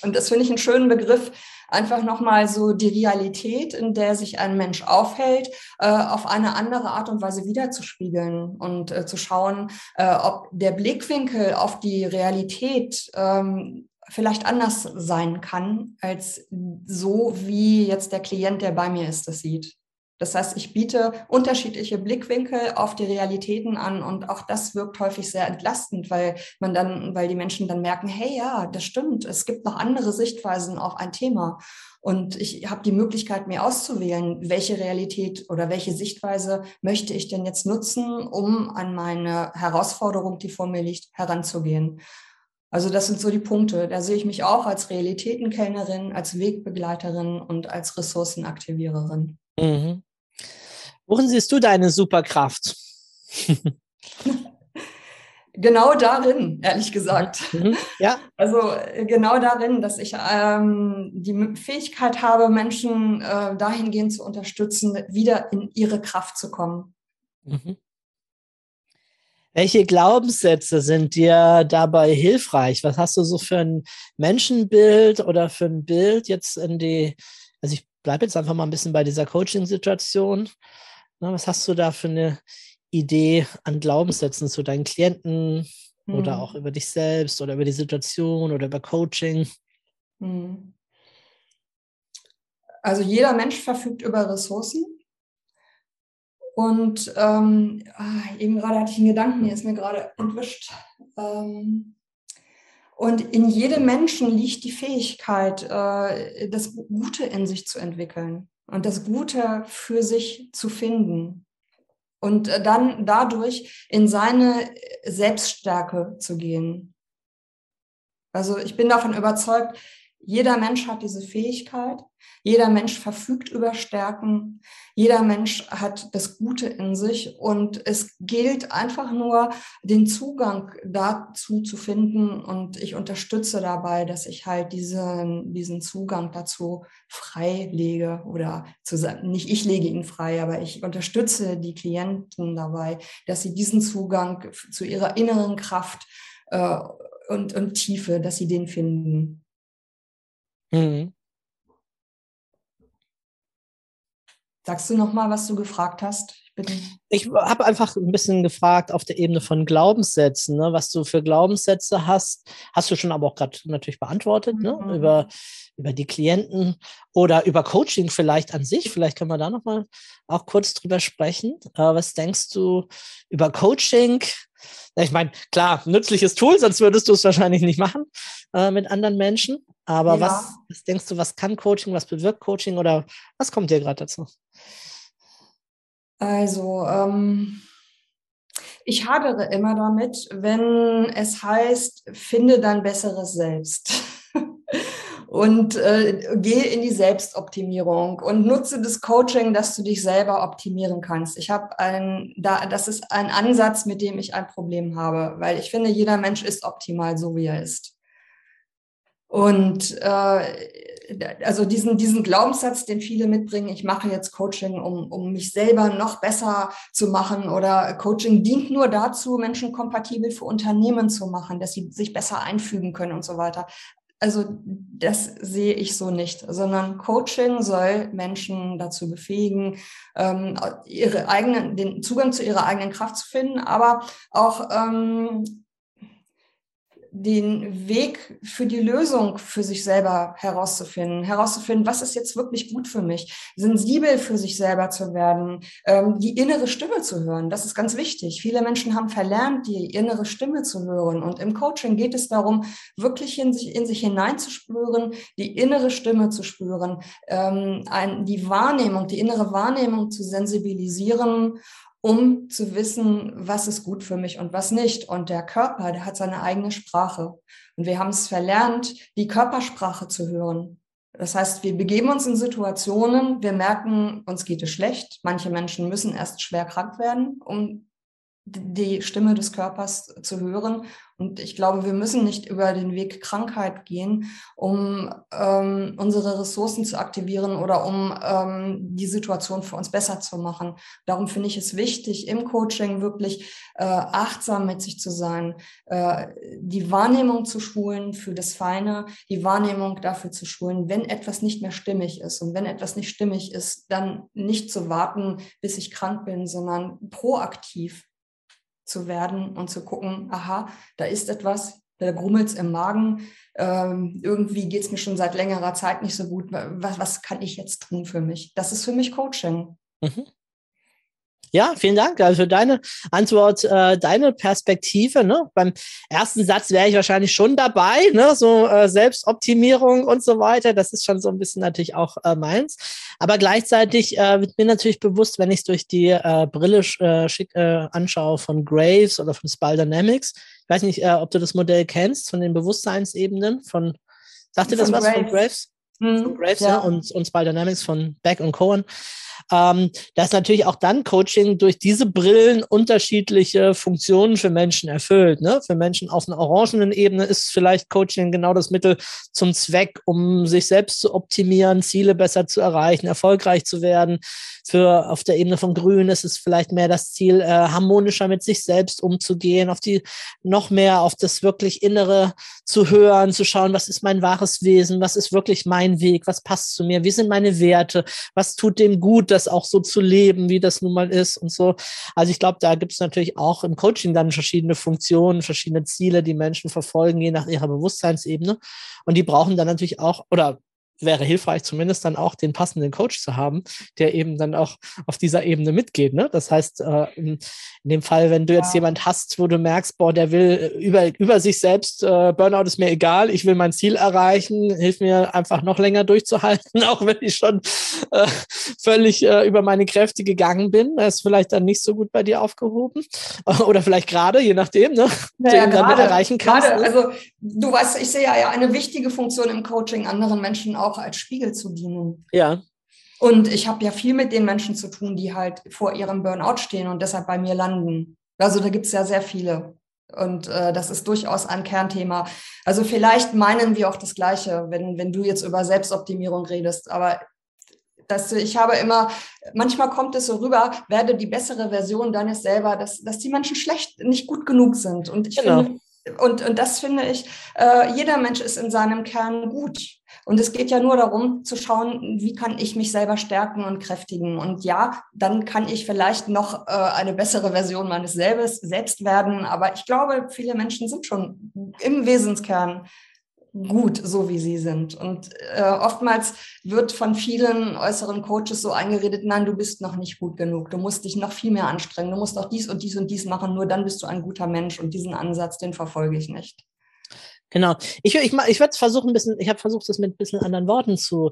Und das finde ich einen schönen Begriff, einfach nochmal so die Realität, in der sich ein Mensch aufhält, äh, auf eine andere Art und Weise wiederzuspiegeln und äh, zu schauen, äh, ob der Blickwinkel auf die Realität ähm, vielleicht anders sein kann, als so, wie jetzt der Klient, der bei mir ist, das sieht. Das heißt, ich biete unterschiedliche Blickwinkel auf die Realitäten an und auch das wirkt häufig sehr entlastend, weil man dann, weil die Menschen dann merken, hey, ja, das stimmt, es gibt noch andere Sichtweisen auf ein Thema. Und ich habe die Möglichkeit, mir auszuwählen, welche Realität oder welche Sichtweise möchte ich denn jetzt nutzen, um an meine Herausforderung, die vor mir liegt, heranzugehen. Also das sind so die Punkte. Da sehe ich mich auch als Realitätenkellnerin, als Wegbegleiterin und als Ressourcenaktiviererin. Mhm. Worin siehst du deine Superkraft? [laughs] genau darin, ehrlich gesagt. Mhm. Ja. Also äh, genau darin, dass ich ähm, die Fähigkeit habe, Menschen äh, dahingehend zu unterstützen, wieder in ihre Kraft zu kommen. Mhm. Welche Glaubenssätze sind dir dabei hilfreich? Was hast du so für ein Menschenbild oder für ein Bild jetzt in die, bleibe jetzt einfach mal ein bisschen bei dieser Coaching-Situation. Was hast du da für eine Idee an Glaubenssätzen zu deinen Klienten hm. oder auch über dich selbst oder über die Situation oder über Coaching? Hm. Also jeder Mensch verfügt über Ressourcen. Und ähm, ah, eben gerade hatte ich einen Gedanken, der ist mir gerade entwischt. Ähm, und in jedem Menschen liegt die Fähigkeit, äh, das Gute in sich zu entwickeln und das Gute für sich zu finden. Und äh, dann dadurch in seine Selbststärke zu gehen. Also ich bin davon überzeugt, jeder Mensch hat diese Fähigkeit. Jeder Mensch verfügt über Stärken. Jeder Mensch hat das Gute in sich. Und es gilt einfach nur, den Zugang dazu zu finden. Und ich unterstütze dabei, dass ich halt diesen, diesen Zugang dazu frei lege oder zu, nicht ich lege ihn frei, aber ich unterstütze die Klienten dabei, dass sie diesen Zugang zu ihrer inneren Kraft äh, und, und Tiefe, dass sie den finden. Mhm. Sagst du noch mal, was du gefragt hast? Ich, ich habe einfach ein bisschen gefragt auf der Ebene von Glaubenssätzen, ne, was du für Glaubenssätze hast. Hast du schon aber auch gerade natürlich beantwortet, ne, mhm. ne, über, über die Klienten oder über Coaching vielleicht an sich. Vielleicht können wir da noch mal auch kurz drüber sprechen. Äh, was denkst du über Coaching? Ich meine, klar, nützliches Tool, sonst würdest du es wahrscheinlich nicht machen äh, mit anderen Menschen. Aber ja. was, was denkst du, was kann Coaching, was bewirkt Coaching oder was kommt dir gerade dazu? Also, ähm, ich hadere immer damit, wenn es heißt, finde dein besseres Selbst. [laughs] und äh, gehe in die Selbstoptimierung und nutze das Coaching, dass du dich selber optimieren kannst. Ich habe ein, da, das ist ein Ansatz, mit dem ich ein Problem habe, weil ich finde, jeder Mensch ist optimal, so wie er ist. Und äh, also diesen, diesen Glaubenssatz, den viele mitbringen, ich mache jetzt Coaching, um, um mich selber noch besser zu machen oder Coaching dient nur dazu, Menschen kompatibel für Unternehmen zu machen, dass sie sich besser einfügen können und so weiter. Also das sehe ich so nicht, sondern Coaching soll Menschen dazu befähigen, ähm, ihre eigenen, den Zugang zu ihrer eigenen Kraft zu finden, aber auch ähm, den Weg für die Lösung für sich selber herauszufinden, herauszufinden, was ist jetzt wirklich gut für mich, sensibel für sich selber zu werden, ähm, die innere Stimme zu hören. Das ist ganz wichtig. Viele Menschen haben verlernt, die innere Stimme zu hören. Und im Coaching geht es darum, wirklich in sich, in sich hineinzuspüren, die innere Stimme zu spüren, ähm, ein, die Wahrnehmung, die innere Wahrnehmung zu sensibilisieren um zu wissen, was ist gut für mich und was nicht. Und der Körper, der hat seine eigene Sprache. Und wir haben es verlernt, die Körpersprache zu hören. Das heißt, wir begeben uns in Situationen, wir merken, uns geht es schlecht. Manche Menschen müssen erst schwer krank werden, um die Stimme des Körpers zu hören. Und ich glaube, wir müssen nicht über den Weg Krankheit gehen, um ähm, unsere Ressourcen zu aktivieren oder um ähm, die Situation für uns besser zu machen. Darum finde ich es wichtig, im Coaching wirklich äh, achtsam mit sich zu sein, äh, die Wahrnehmung zu schulen für das Feine, die Wahrnehmung dafür zu schulen, wenn etwas nicht mehr stimmig ist. Und wenn etwas nicht stimmig ist, dann nicht zu warten, bis ich krank bin, sondern proaktiv zu werden und zu gucken, aha, da ist etwas, da grummelt es im Magen, ähm, irgendwie geht es mir schon seit längerer Zeit nicht so gut, was, was kann ich jetzt tun für mich? Das ist für mich Coaching. Mhm. Ja, vielen Dank also für deine Antwort, äh, deine Perspektive. Ne? Beim ersten Satz wäre ich wahrscheinlich schon dabei, ne? so äh, Selbstoptimierung und so weiter. Das ist schon so ein bisschen natürlich auch äh, meins. Aber gleichzeitig äh, wird mir natürlich bewusst, wenn ich es durch die äh, Brille äh, schick, äh, anschaue von Graves oder von Spal Dynamics. Ich weiß nicht, äh, ob du das Modell kennst von den Bewusstseinsebenen von, sagt dir das was Graves. von Graves? Mhm, Von Graves ja. ja. und, und Spal Dynamics von Beck und Cohen. Ähm, dass natürlich auch dann Coaching durch diese Brillen unterschiedliche Funktionen für Menschen erfüllt. Ne? Für Menschen auf einer orangenen Ebene ist vielleicht Coaching genau das Mittel zum Zweck, um sich selbst zu optimieren, Ziele besser zu erreichen, erfolgreich zu werden. Für auf der Ebene von Grün ist es vielleicht mehr das Ziel, äh, harmonischer mit sich selbst umzugehen, auf die noch mehr auf das wirklich Innere zu hören, zu schauen, was ist mein wahres Wesen, was ist wirklich mein Weg, was passt zu mir, wie sind meine Werte, was tut dem gut, das auch so zu leben, wie das nun mal ist und so. Also ich glaube, da gibt es natürlich auch im Coaching dann verschiedene Funktionen, verschiedene Ziele, die Menschen verfolgen, je nach ihrer Bewusstseinsebene. Und die brauchen dann natürlich auch, oder wäre hilfreich, zumindest dann auch den passenden Coach zu haben, der eben dann auch auf dieser Ebene mitgeht. Ne? Das heißt, äh, in, in dem Fall, wenn du jetzt Ja. jemand hast, wo du merkst, boah, der will äh, über, über sich selbst, äh, Burnout ist mir egal, ich will mein Ziel erreichen, hilf mir einfach noch länger durchzuhalten, [laughs] auch wenn ich schon äh, völlig äh, über meine Kräfte gegangen bin. Das ist vielleicht dann nicht so gut bei dir aufgehoben. [laughs] Oder vielleicht gerade, je nachdem, ne? Ja, du ja, ihn dann erreichen kannst. gerade, ne? also du weißt, ich sehe ja ja eine wichtige Funktion im Coaching, anderen Menschen auch als Spiegel zu dienen. ja. Und ich habe ja viel mit den Menschen zu tun, die halt vor ihrem Burnout stehen und deshalb bei mir landen. Also da gibt es ja sehr viele. Und äh, das ist durchaus ein Kernthema. Also vielleicht meinen wir auch das Gleiche, wenn, wenn du jetzt über Selbstoptimierung redest. Aber das, ich habe immer, manchmal kommt es so rüber, werde die bessere Version deines selber, dass, dass die Menschen schlecht, nicht gut genug sind. Und ich Genau. finde, und, und das finde ich, äh, jeder Mensch ist in seinem Kern gut. Und es geht ja nur darum zu schauen, wie kann ich mich selber stärken und kräftigen. Und ja, dann kann ich vielleicht noch äh, eine bessere Version meines selbst, selbst werden. Aber ich glaube, viele Menschen sind schon im Wesenskern gut, so wie sie sind. Und äh, oftmals wird von vielen äußeren Coaches so eingeredet, nein, du bist noch nicht gut genug, du musst dich noch viel mehr anstrengen, du musst auch dies und dies und dies machen, nur dann bist du ein guter Mensch. Und diesen Ansatz, den verfolge ich nicht. Genau. Ich, ich, ich werde versuchen, ein bisschen, ich habe versucht, das mit ein bisschen anderen Worten zu,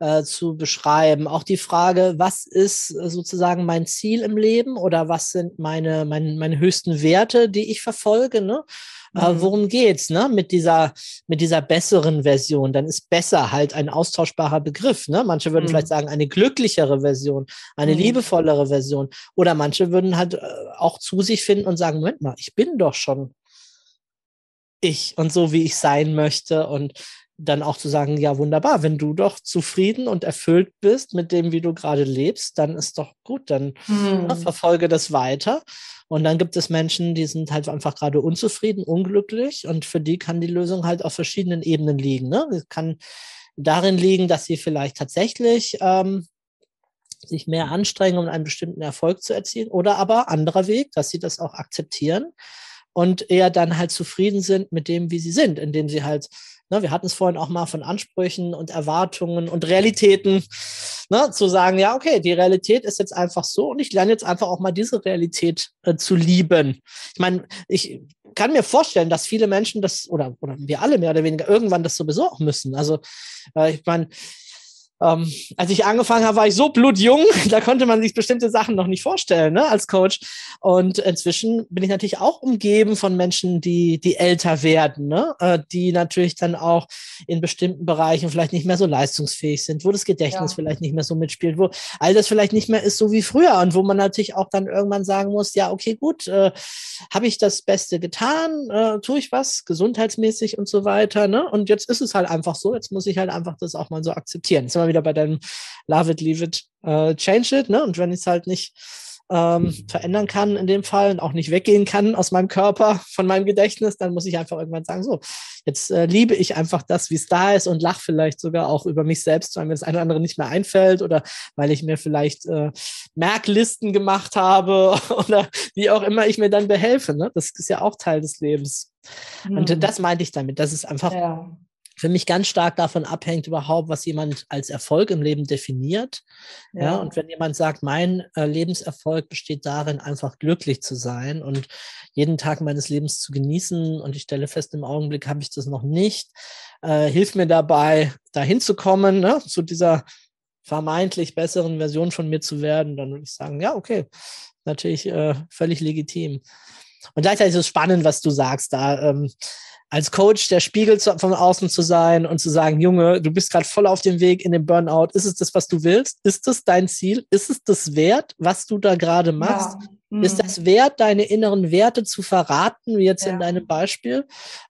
äh, zu beschreiben. Auch die Frage, was ist äh, sozusagen mein Ziel im Leben oder was sind meine, meine, meine höchsten Werte, die ich verfolge, ne? Äh, Mhm. worum geht's, ne? Mit dieser, mit dieser besseren Version. Dann ist besser halt ein austauschbarer Begriff, ne? Manche würden Mhm. vielleicht sagen, eine glücklichere Version, eine Mhm. liebevollere Version. Oder manche würden halt äh, auch zu sich finden und sagen, Moment mal, ich bin doch schon ich und so, wie ich sein möchte und dann auch zu sagen, ja, wunderbar, wenn du doch zufrieden und erfüllt bist mit dem, wie du gerade lebst, dann ist doch gut, dann Hm. ne, verfolge das weiter. Und dann gibt es Menschen, die sind halt einfach gerade unzufrieden, unglücklich und für die kann die Lösung halt auf verschiedenen Ebenen liegen. Ne? Es kann darin liegen, dass sie vielleicht tatsächlich ähm, sich mehr anstrengen, um einen bestimmten Erfolg zu erzielen oder aber anderer Weg, dass sie das auch akzeptieren und eher dann halt zufrieden sind mit dem, wie sie sind, indem sie halt, ne, wir hatten es vorhin auch mal von Ansprüchen und Erwartungen und Realitäten, ne, zu sagen, ja, okay, die Realität ist jetzt einfach so und ich lerne jetzt einfach auch mal diese Realität äh, zu lieben. Ich meine, ich kann mir vorstellen, dass viele Menschen das oder, oder wir alle mehr oder weniger irgendwann das sowieso auch müssen. Also, äh, ich meine, ähm, als ich angefangen habe, war ich so blutjung, [laughs] da konnte man sich bestimmte Sachen noch nicht vorstellen, ne, als Coach. Und inzwischen bin ich natürlich auch umgeben von Menschen, die, die älter werden, ne, äh, die natürlich dann auch in bestimmten Bereichen vielleicht nicht mehr so leistungsfähig sind, wo das Gedächtnis Ja. vielleicht nicht mehr so mitspielt, wo all das vielleicht nicht mehr ist so wie früher und wo man natürlich auch dann irgendwann sagen muss, ja, okay, gut, äh, habe ich das Beste getan, äh, tue ich was, gesundheitsmäßig und so weiter, ne? Und jetzt ist es halt einfach so, jetzt muss ich halt einfach das auch mal so akzeptieren. Jetzt wieder bei deinem Love it, leave it, äh, change it, ne? Und wenn ich es halt nicht ähm, verändern kann in dem Fall und auch nicht weggehen kann aus meinem Körper, von meinem Gedächtnis, dann muss ich einfach irgendwann sagen, so, jetzt äh, liebe ich einfach das, wie es da ist und lache vielleicht sogar auch über mich selbst, weil mir das eine oder andere nicht mehr einfällt oder weil ich mir vielleicht äh, Merklisten gemacht habe [laughs] oder wie auch immer ich mir dann behelfe. Ne? Das ist ja auch Teil des Lebens. Und Hm. das meinte ich damit, dass es einfach ja. Für mich ganz stark davon abhängt überhaupt, was jemand als Erfolg im Leben definiert. Ja, ja und wenn jemand sagt, mein äh, Lebenserfolg besteht darin, einfach glücklich zu sein und jeden Tag meines Lebens zu genießen und ich stelle fest, im Augenblick habe ich das noch nicht, äh, hilft mir dabei, dahin zu kommen, ne, zu dieser vermeintlich besseren Version von mir zu werden, dann würde ich sagen, ja, okay, natürlich äh, völlig legitim. Und gleichzeitig ist es spannend, was du sagst da. Ähm, als Coach der Spiegel von außen zu sein und zu sagen, Junge, du bist gerade voll auf dem Weg in den Burnout. Ist es das, was du willst? Ist es dein Ziel? Ist es das wert, was du da gerade machst? Ja. Mhm. Ist das wert, deine inneren Werte zu verraten, wie jetzt ja. in deinem Beispiel?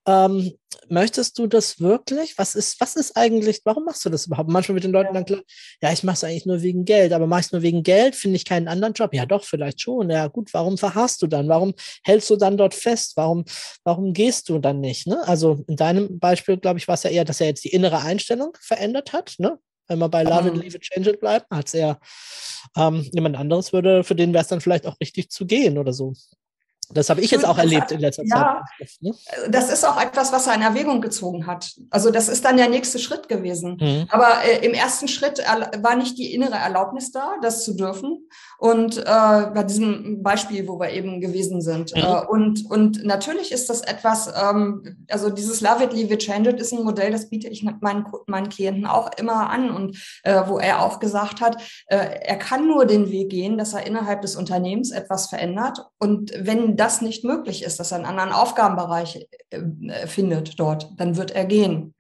Ähm, möchtest du das wirklich? Was ist, was ist eigentlich, warum machst du das überhaupt? Manchmal mit den Leuten ja. dann klar, ja, ich mache es eigentlich nur wegen Geld, aber mache ich es nur wegen Geld? Finde ich keinen anderen Job? Ja, doch, vielleicht schon. Ja, gut, warum verharrst du dann? Warum hältst du dann dort fest? Warum, warum gehst du dann nicht? Ne? Also in deinem Beispiel, glaube ich, war es ja eher, dass er jetzt die innere Einstellung verändert hat. Ne? Wenn man bei Love and Leave it, Change it bleibt, als er ähm, jemand anderes würde, für den wäre es dann vielleicht auch richtig zu gehen oder so. Das habe ich jetzt auch erlebt in letzter ja, Zeit. Ne? Das ist auch etwas, was er in Erwägung gezogen hat. Also das ist dann der nächste Schritt gewesen. Mhm. Aber äh, im ersten Schritt war nicht die innere Erlaubnis da, das zu dürfen. Und äh, bei diesem Beispiel, wo wir eben gewesen sind. Mhm. Äh, und, und natürlich ist das etwas, ähm, also dieses Love it, leave it, change it ist ein Modell, das biete ich meinen, meinen Klienten auch immer an. Und äh, wo er auch gesagt hat, äh, er kann nur den Weg gehen, dass er innerhalb des Unternehmens etwas verändert. Und wenn das nicht möglich ist, dass er einen anderen Aufgabenbereich äh, findet dort, dann wird er gehen.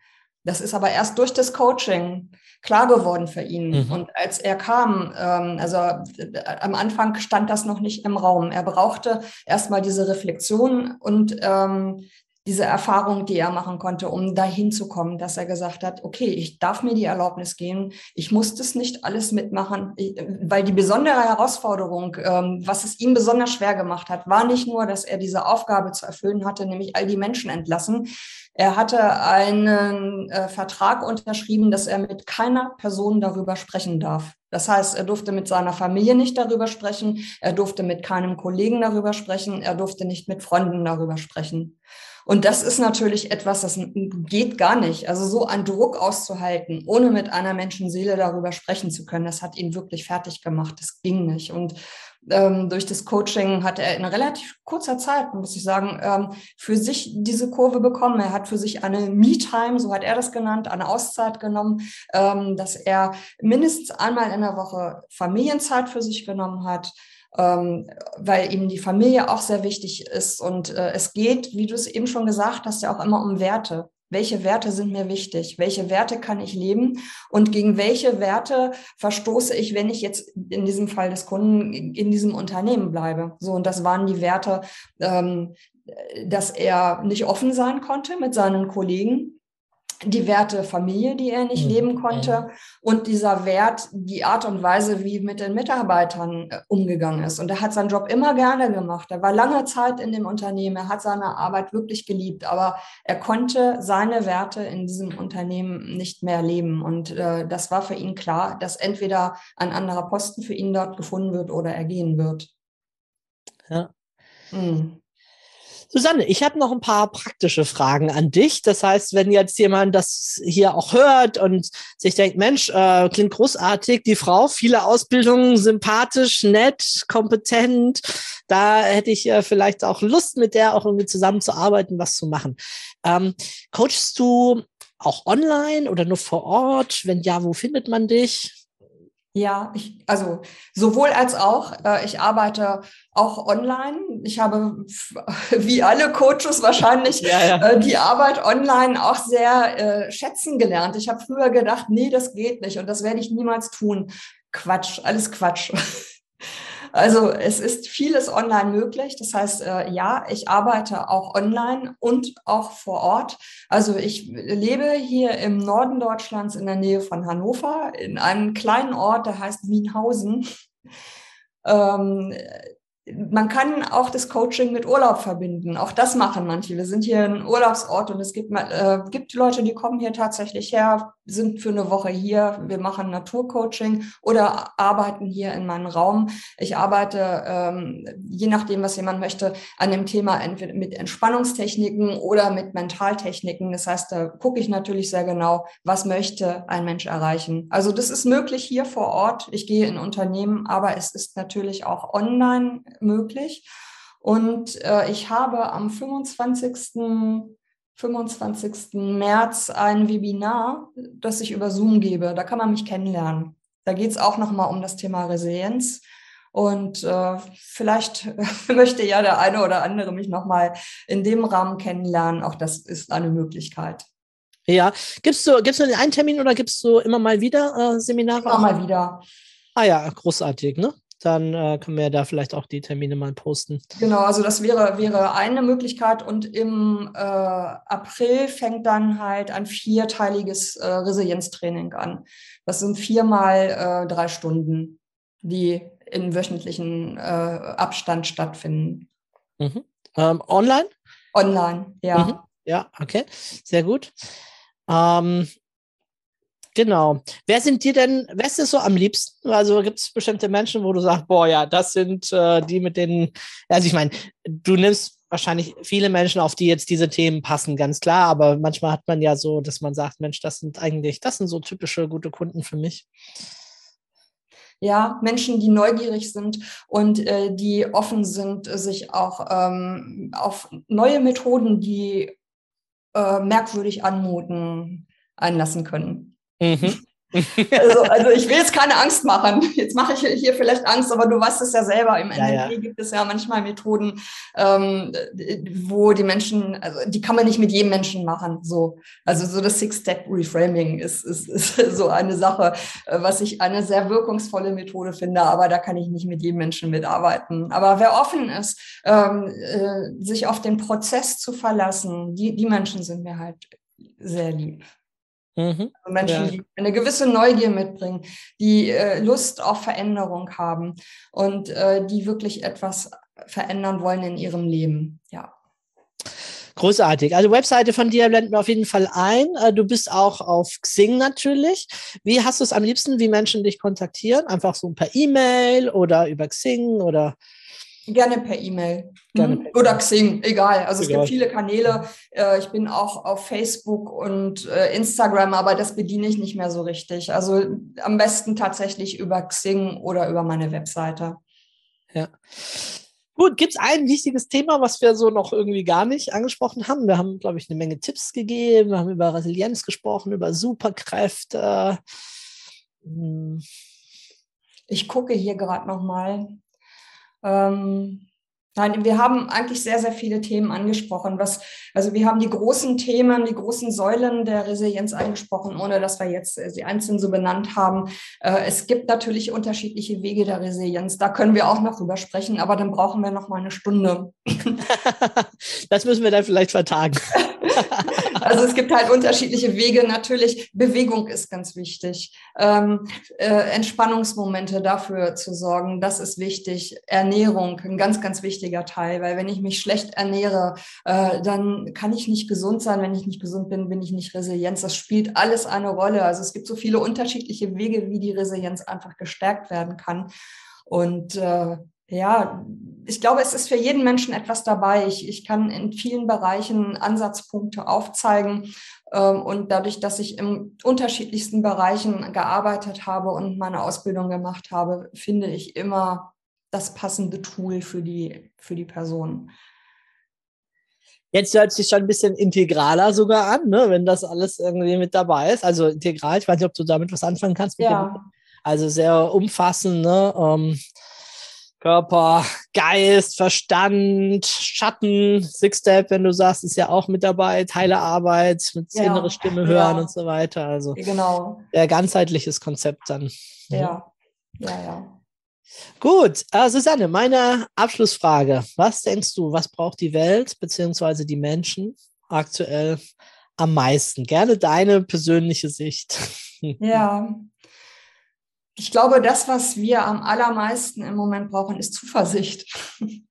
Das ist aber erst durch das Coaching klar geworden für ihn. Mhm. Und als er kam, ähm, also äh, am Anfang stand das noch nicht im Raum. Er brauchte erstmal diese Reflexion und ähm, diese Erfahrung, die er machen konnte, um dahin zu kommen, dass er gesagt hat, okay, ich darf mir die Erlaubnis geben, ich muss das nicht alles mitmachen, weil die besondere Herausforderung, ähm, was es ihm besonders schwer gemacht hat, war nicht nur, dass er diese Aufgabe zu erfüllen hatte, nämlich all die Menschen entlassen. Er hatte einen äh, Vertrag unterschrieben, dass er mit keiner Person darüber sprechen darf. Das heißt, er durfte mit seiner Familie nicht darüber sprechen, er durfte mit keinem Kollegen darüber sprechen, er durfte nicht mit Freunden darüber sprechen. Und das ist natürlich etwas, das geht gar nicht. Also so einen Druck auszuhalten, ohne mit einer Menschenseele darüber sprechen zu können, das hat ihn wirklich fertig gemacht. Das ging nicht. Und ähm, durch das Coaching hat er in relativ kurzer Zeit, muss ich sagen, ähm, für sich diese Kurve bekommen. Er hat für sich eine Me-Time, so hat er das genannt, eine Auszeit genommen, ähm, dass er mindestens einmal in der Woche Familienzeit für sich genommen hat, ähm, weil ihm die Familie auch sehr wichtig ist. Und äh, es geht, wie du es eben schon gesagt hast, ja auch immer um Werte. Welche Werte sind mir wichtig? Welche Werte kann ich leben? Und gegen welche Werte verstoße ich, wenn ich jetzt in diesem Fall des Kunden in diesem Unternehmen bleibe? So, und das waren die Werte, ähm, dass er nicht offen sein konnte mit seinen Kollegen, die Werte Familie, die er nicht mhm. leben konnte und dieser Wert, die Art und Weise, wie mit den Mitarbeitern äh, umgegangen ist. Und er hat seinen Job immer gerne gemacht. Er war lange Zeit in dem Unternehmen, er hat seine Arbeit wirklich geliebt, aber er konnte seine Werte in diesem Unternehmen nicht mehr leben. Und äh, das war für ihn klar, dass entweder ein anderer Posten für ihn dort gefunden wird oder er gehen wird. Ja. Mhm. Susanne, ich habe noch ein paar praktische Fragen an dich. Das heißt, wenn jetzt jemand das hier auch hört und sich denkt, Mensch, äh, klingt großartig, die Frau, viele Ausbildungen, sympathisch, nett, kompetent, da hätte ich äh, vielleicht auch Lust, mit der auch irgendwie zusammenzuarbeiten, was zu machen. Ähm, coachst du auch online oder nur vor Ort? Wenn ja, wo findet man dich? Ja, ich, also sowohl als auch. Äh, ich arbeite auch online. Ich habe [laughs] wie alle Coaches wahrscheinlich ja, ja. Äh, die Arbeit online auch sehr äh, schätzen gelernt. Ich habe früher gedacht, nee, das geht nicht und das werde ich niemals tun. Quatsch, alles Quatsch. [laughs] Also es ist vieles online möglich. Das heißt, äh, ja, ich arbeite auch online und auch vor Ort. Also ich lebe hier im Norden Deutschlands in der Nähe von Hannover, in einem kleinen Ort, der heißt Wienhausen. Ähm, man kann auch das Coaching mit Urlaub verbinden. Auch das machen manche. Wir sind hier ein Urlaubsort und es gibt, äh, gibt Leute, die kommen hier tatsächlich her, sind für eine Woche hier. Wir machen Naturcoaching oder arbeiten hier in meinem Raum. Ich arbeite, ähm, je nachdem, was jemand möchte, an dem Thema entweder mit Entspannungstechniken oder mit Mentaltechniken. Das heißt, da gucke ich natürlich sehr genau, was möchte ein Mensch erreichen. Also das ist möglich hier vor Ort. Ich gehe in Unternehmen, aber es ist natürlich auch online möglich. Und äh, ich habe am 25. 25. März ein Webinar, das ich über Zoom gebe. Da kann man mich kennenlernen. Da geht es auch nochmal um das Thema Resilienz. Und äh, vielleicht [laughs] möchte ja der eine oder andere mich nochmal in dem Rahmen kennenlernen. Auch das ist eine Möglichkeit. Ja, gibst du, gibst du einen Termin oder gibst du immer mal wieder äh, Seminare? Immer mal wieder. Ah ja, großartig, ne? Dann äh, können wir da vielleicht auch die Termine mal posten. Genau, also das wäre, wäre eine Möglichkeit. Und im äh, April fängt dann halt ein vierteiliges äh, Resilienztraining an. Das sind viermal äh, drei Stunden, die in wöchentlichen äh, Abstand stattfinden. Mhm. Ähm, online? Online, ja. Mhm. Ja, okay, sehr gut. Ähm, Genau. Wer sind dir denn, wer ist dir so am liebsten? Also gibt es bestimmte Menschen, wo du sagst, boah, ja, das sind äh, die mit denen, also ich meine, du nimmst wahrscheinlich viele Menschen, auf die jetzt diese Themen passen, ganz klar, aber manchmal hat man ja so, dass man sagt, Mensch, das sind eigentlich, das sind so typische gute Kunden für mich. Ja, Menschen, die neugierig sind und äh, die offen sind, sich auch ähm, auf neue Methoden, die äh, merkwürdig anmuten, einlassen können. Mhm. [laughs] also, also ich will jetzt keine Angst machen. Jetzt mache ich hier vielleicht Angst, aber du weißt es ja selber. Im NLP ja, ja. gibt es ja manchmal Methoden, ähm, wo die Menschen, also die kann man nicht mit jedem Menschen machen. So, also so das Six-Step-Reframing ist, ist, ist [laughs] so eine Sache, äh, was ich eine sehr wirkungsvolle Methode finde, aber da kann ich nicht mit jedem Menschen mitarbeiten. Aber wer offen ist, ähm, äh, sich auf den Prozess zu verlassen, die, die Menschen sind mir halt sehr lieb. Mhm. Also Menschen, ja. die eine gewisse Neugier mitbringen, die äh, Lust auf Veränderung haben und äh, die wirklich etwas verändern wollen in ihrem Leben. Ja. Großartig. Also Webseite von dir blenden wir auf jeden Fall ein. Äh, du bist auch auf Xing natürlich. Wie hast du es am liebsten, wie Menschen dich kontaktieren? Einfach so per E-Mail oder über Xing oder? Gerne per E-Mail. Mhm. Oder Xing, egal. Also egal. es gibt viele Kanäle. Äh, ich bin auch auf Facebook und äh, Instagram, aber das bediene ich nicht mehr so richtig. Also am besten tatsächlich über Xing oder über meine Webseite. Ja. Gut, gibt es ein wichtiges Thema, was wir so noch irgendwie gar nicht angesprochen haben? Wir haben, glaube ich, eine Menge Tipps gegeben, wir haben über Resilienz gesprochen, über Superkräfte. Hm. Ich gucke hier gerade noch mal. Ähm, nein, wir haben eigentlich sehr, sehr viele Themen angesprochen. Was, also wir haben die großen Themen, die großen Säulen der Resilienz angesprochen, ohne dass wir jetzt äh, sie einzeln so benannt haben. Äh, es gibt natürlich unterschiedliche Wege der Resilienz. Da können wir auch noch drüber sprechen, aber dann brauchen wir noch mal eine Stunde. [laughs] das müssen wir dann vielleicht vertagen. [laughs] also es gibt halt unterschiedliche Wege. Natürlich, Bewegung ist ganz wichtig. Ähm, äh, Entspannungsmomente dafür zu sorgen, das ist wichtig. Ernährung, ein ganz, ganz wichtiger Teil, weil wenn ich mich schlecht ernähre, äh, dann kann ich nicht gesund sein. Wenn ich nicht gesund bin, bin ich nicht Resilienz. Das spielt alles eine Rolle. Also es gibt so viele unterschiedliche Wege, wie die Resilienz einfach gestärkt werden kann. Und äh, ja, ich glaube, es ist für jeden Menschen etwas dabei. Ich, ich kann in vielen Bereichen Ansatzpunkte aufzeigen. Ähm, und dadurch, dass ich in unterschiedlichsten Bereichen gearbeitet habe und meine Ausbildung gemacht habe, finde ich immer das passende Tool für die, für die Person. Jetzt hört sich schon ein bisschen integraler sogar an, ne? wenn das alles irgendwie mit dabei ist. Also integral, ich weiß nicht, ob du damit was anfangen kannst. ja. also sehr umfassend. Ne? Ähm, Körper, Geist, Verstand, Schatten, Six-Step, wenn du sagst, ist ja auch mit dabei, Teilearbeit, mit ja. innere Stimme hören ja. und so weiter. Also genau. Sehr ganzheitliches Konzept dann. Ja, ja, ja. Gut, äh, Susanne, meine Abschlussfrage. Was denkst du, was braucht die Welt bzw. die Menschen aktuell am meisten? Gerne deine persönliche Sicht. Ja, [laughs] [laughs] ich glaube, das, was wir am allermeisten im Moment brauchen, ist Zuversicht. [laughs]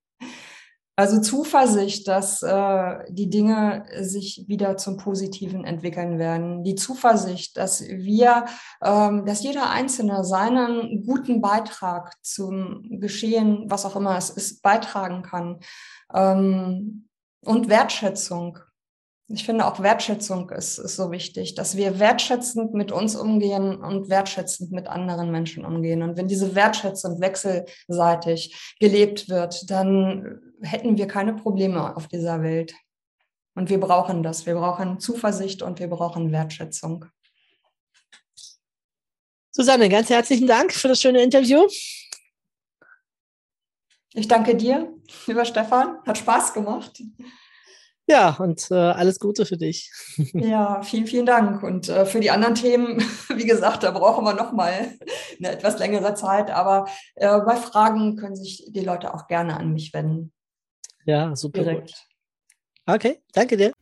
Also Zuversicht, dass äh, die Dinge sich wieder zum Positiven entwickeln werden. Die Zuversicht, dass wir, ähm, dass jeder Einzelne seinen guten Beitrag zum Geschehen, was auch immer es ist, beitragen kann. Ähm, und Wertschätzung. Ich finde auch Wertschätzung ist, ist so wichtig, dass wir wertschätzend mit uns umgehen und wertschätzend mit anderen Menschen umgehen. Und wenn diese Wertschätzung wechselseitig gelebt wird, dann hätten wir keine Probleme auf dieser Welt. Und wir brauchen das. Wir brauchen Zuversicht und wir brauchen Wertschätzung. Susanne, ganz herzlichen Dank für das schöne Interview. Ich danke dir, lieber Stefan. Hat Spaß gemacht. Ja, und äh, alles Gute für dich. [laughs] Ja, vielen, vielen Dank. Und äh, für die anderen Themen, [laughs] wie gesagt, da brauchen wir nochmal eine etwas längere Zeit. Aber äh, bei Fragen können sich die Leute auch gerne an mich wenden. Ja, super. Okay, danke dir.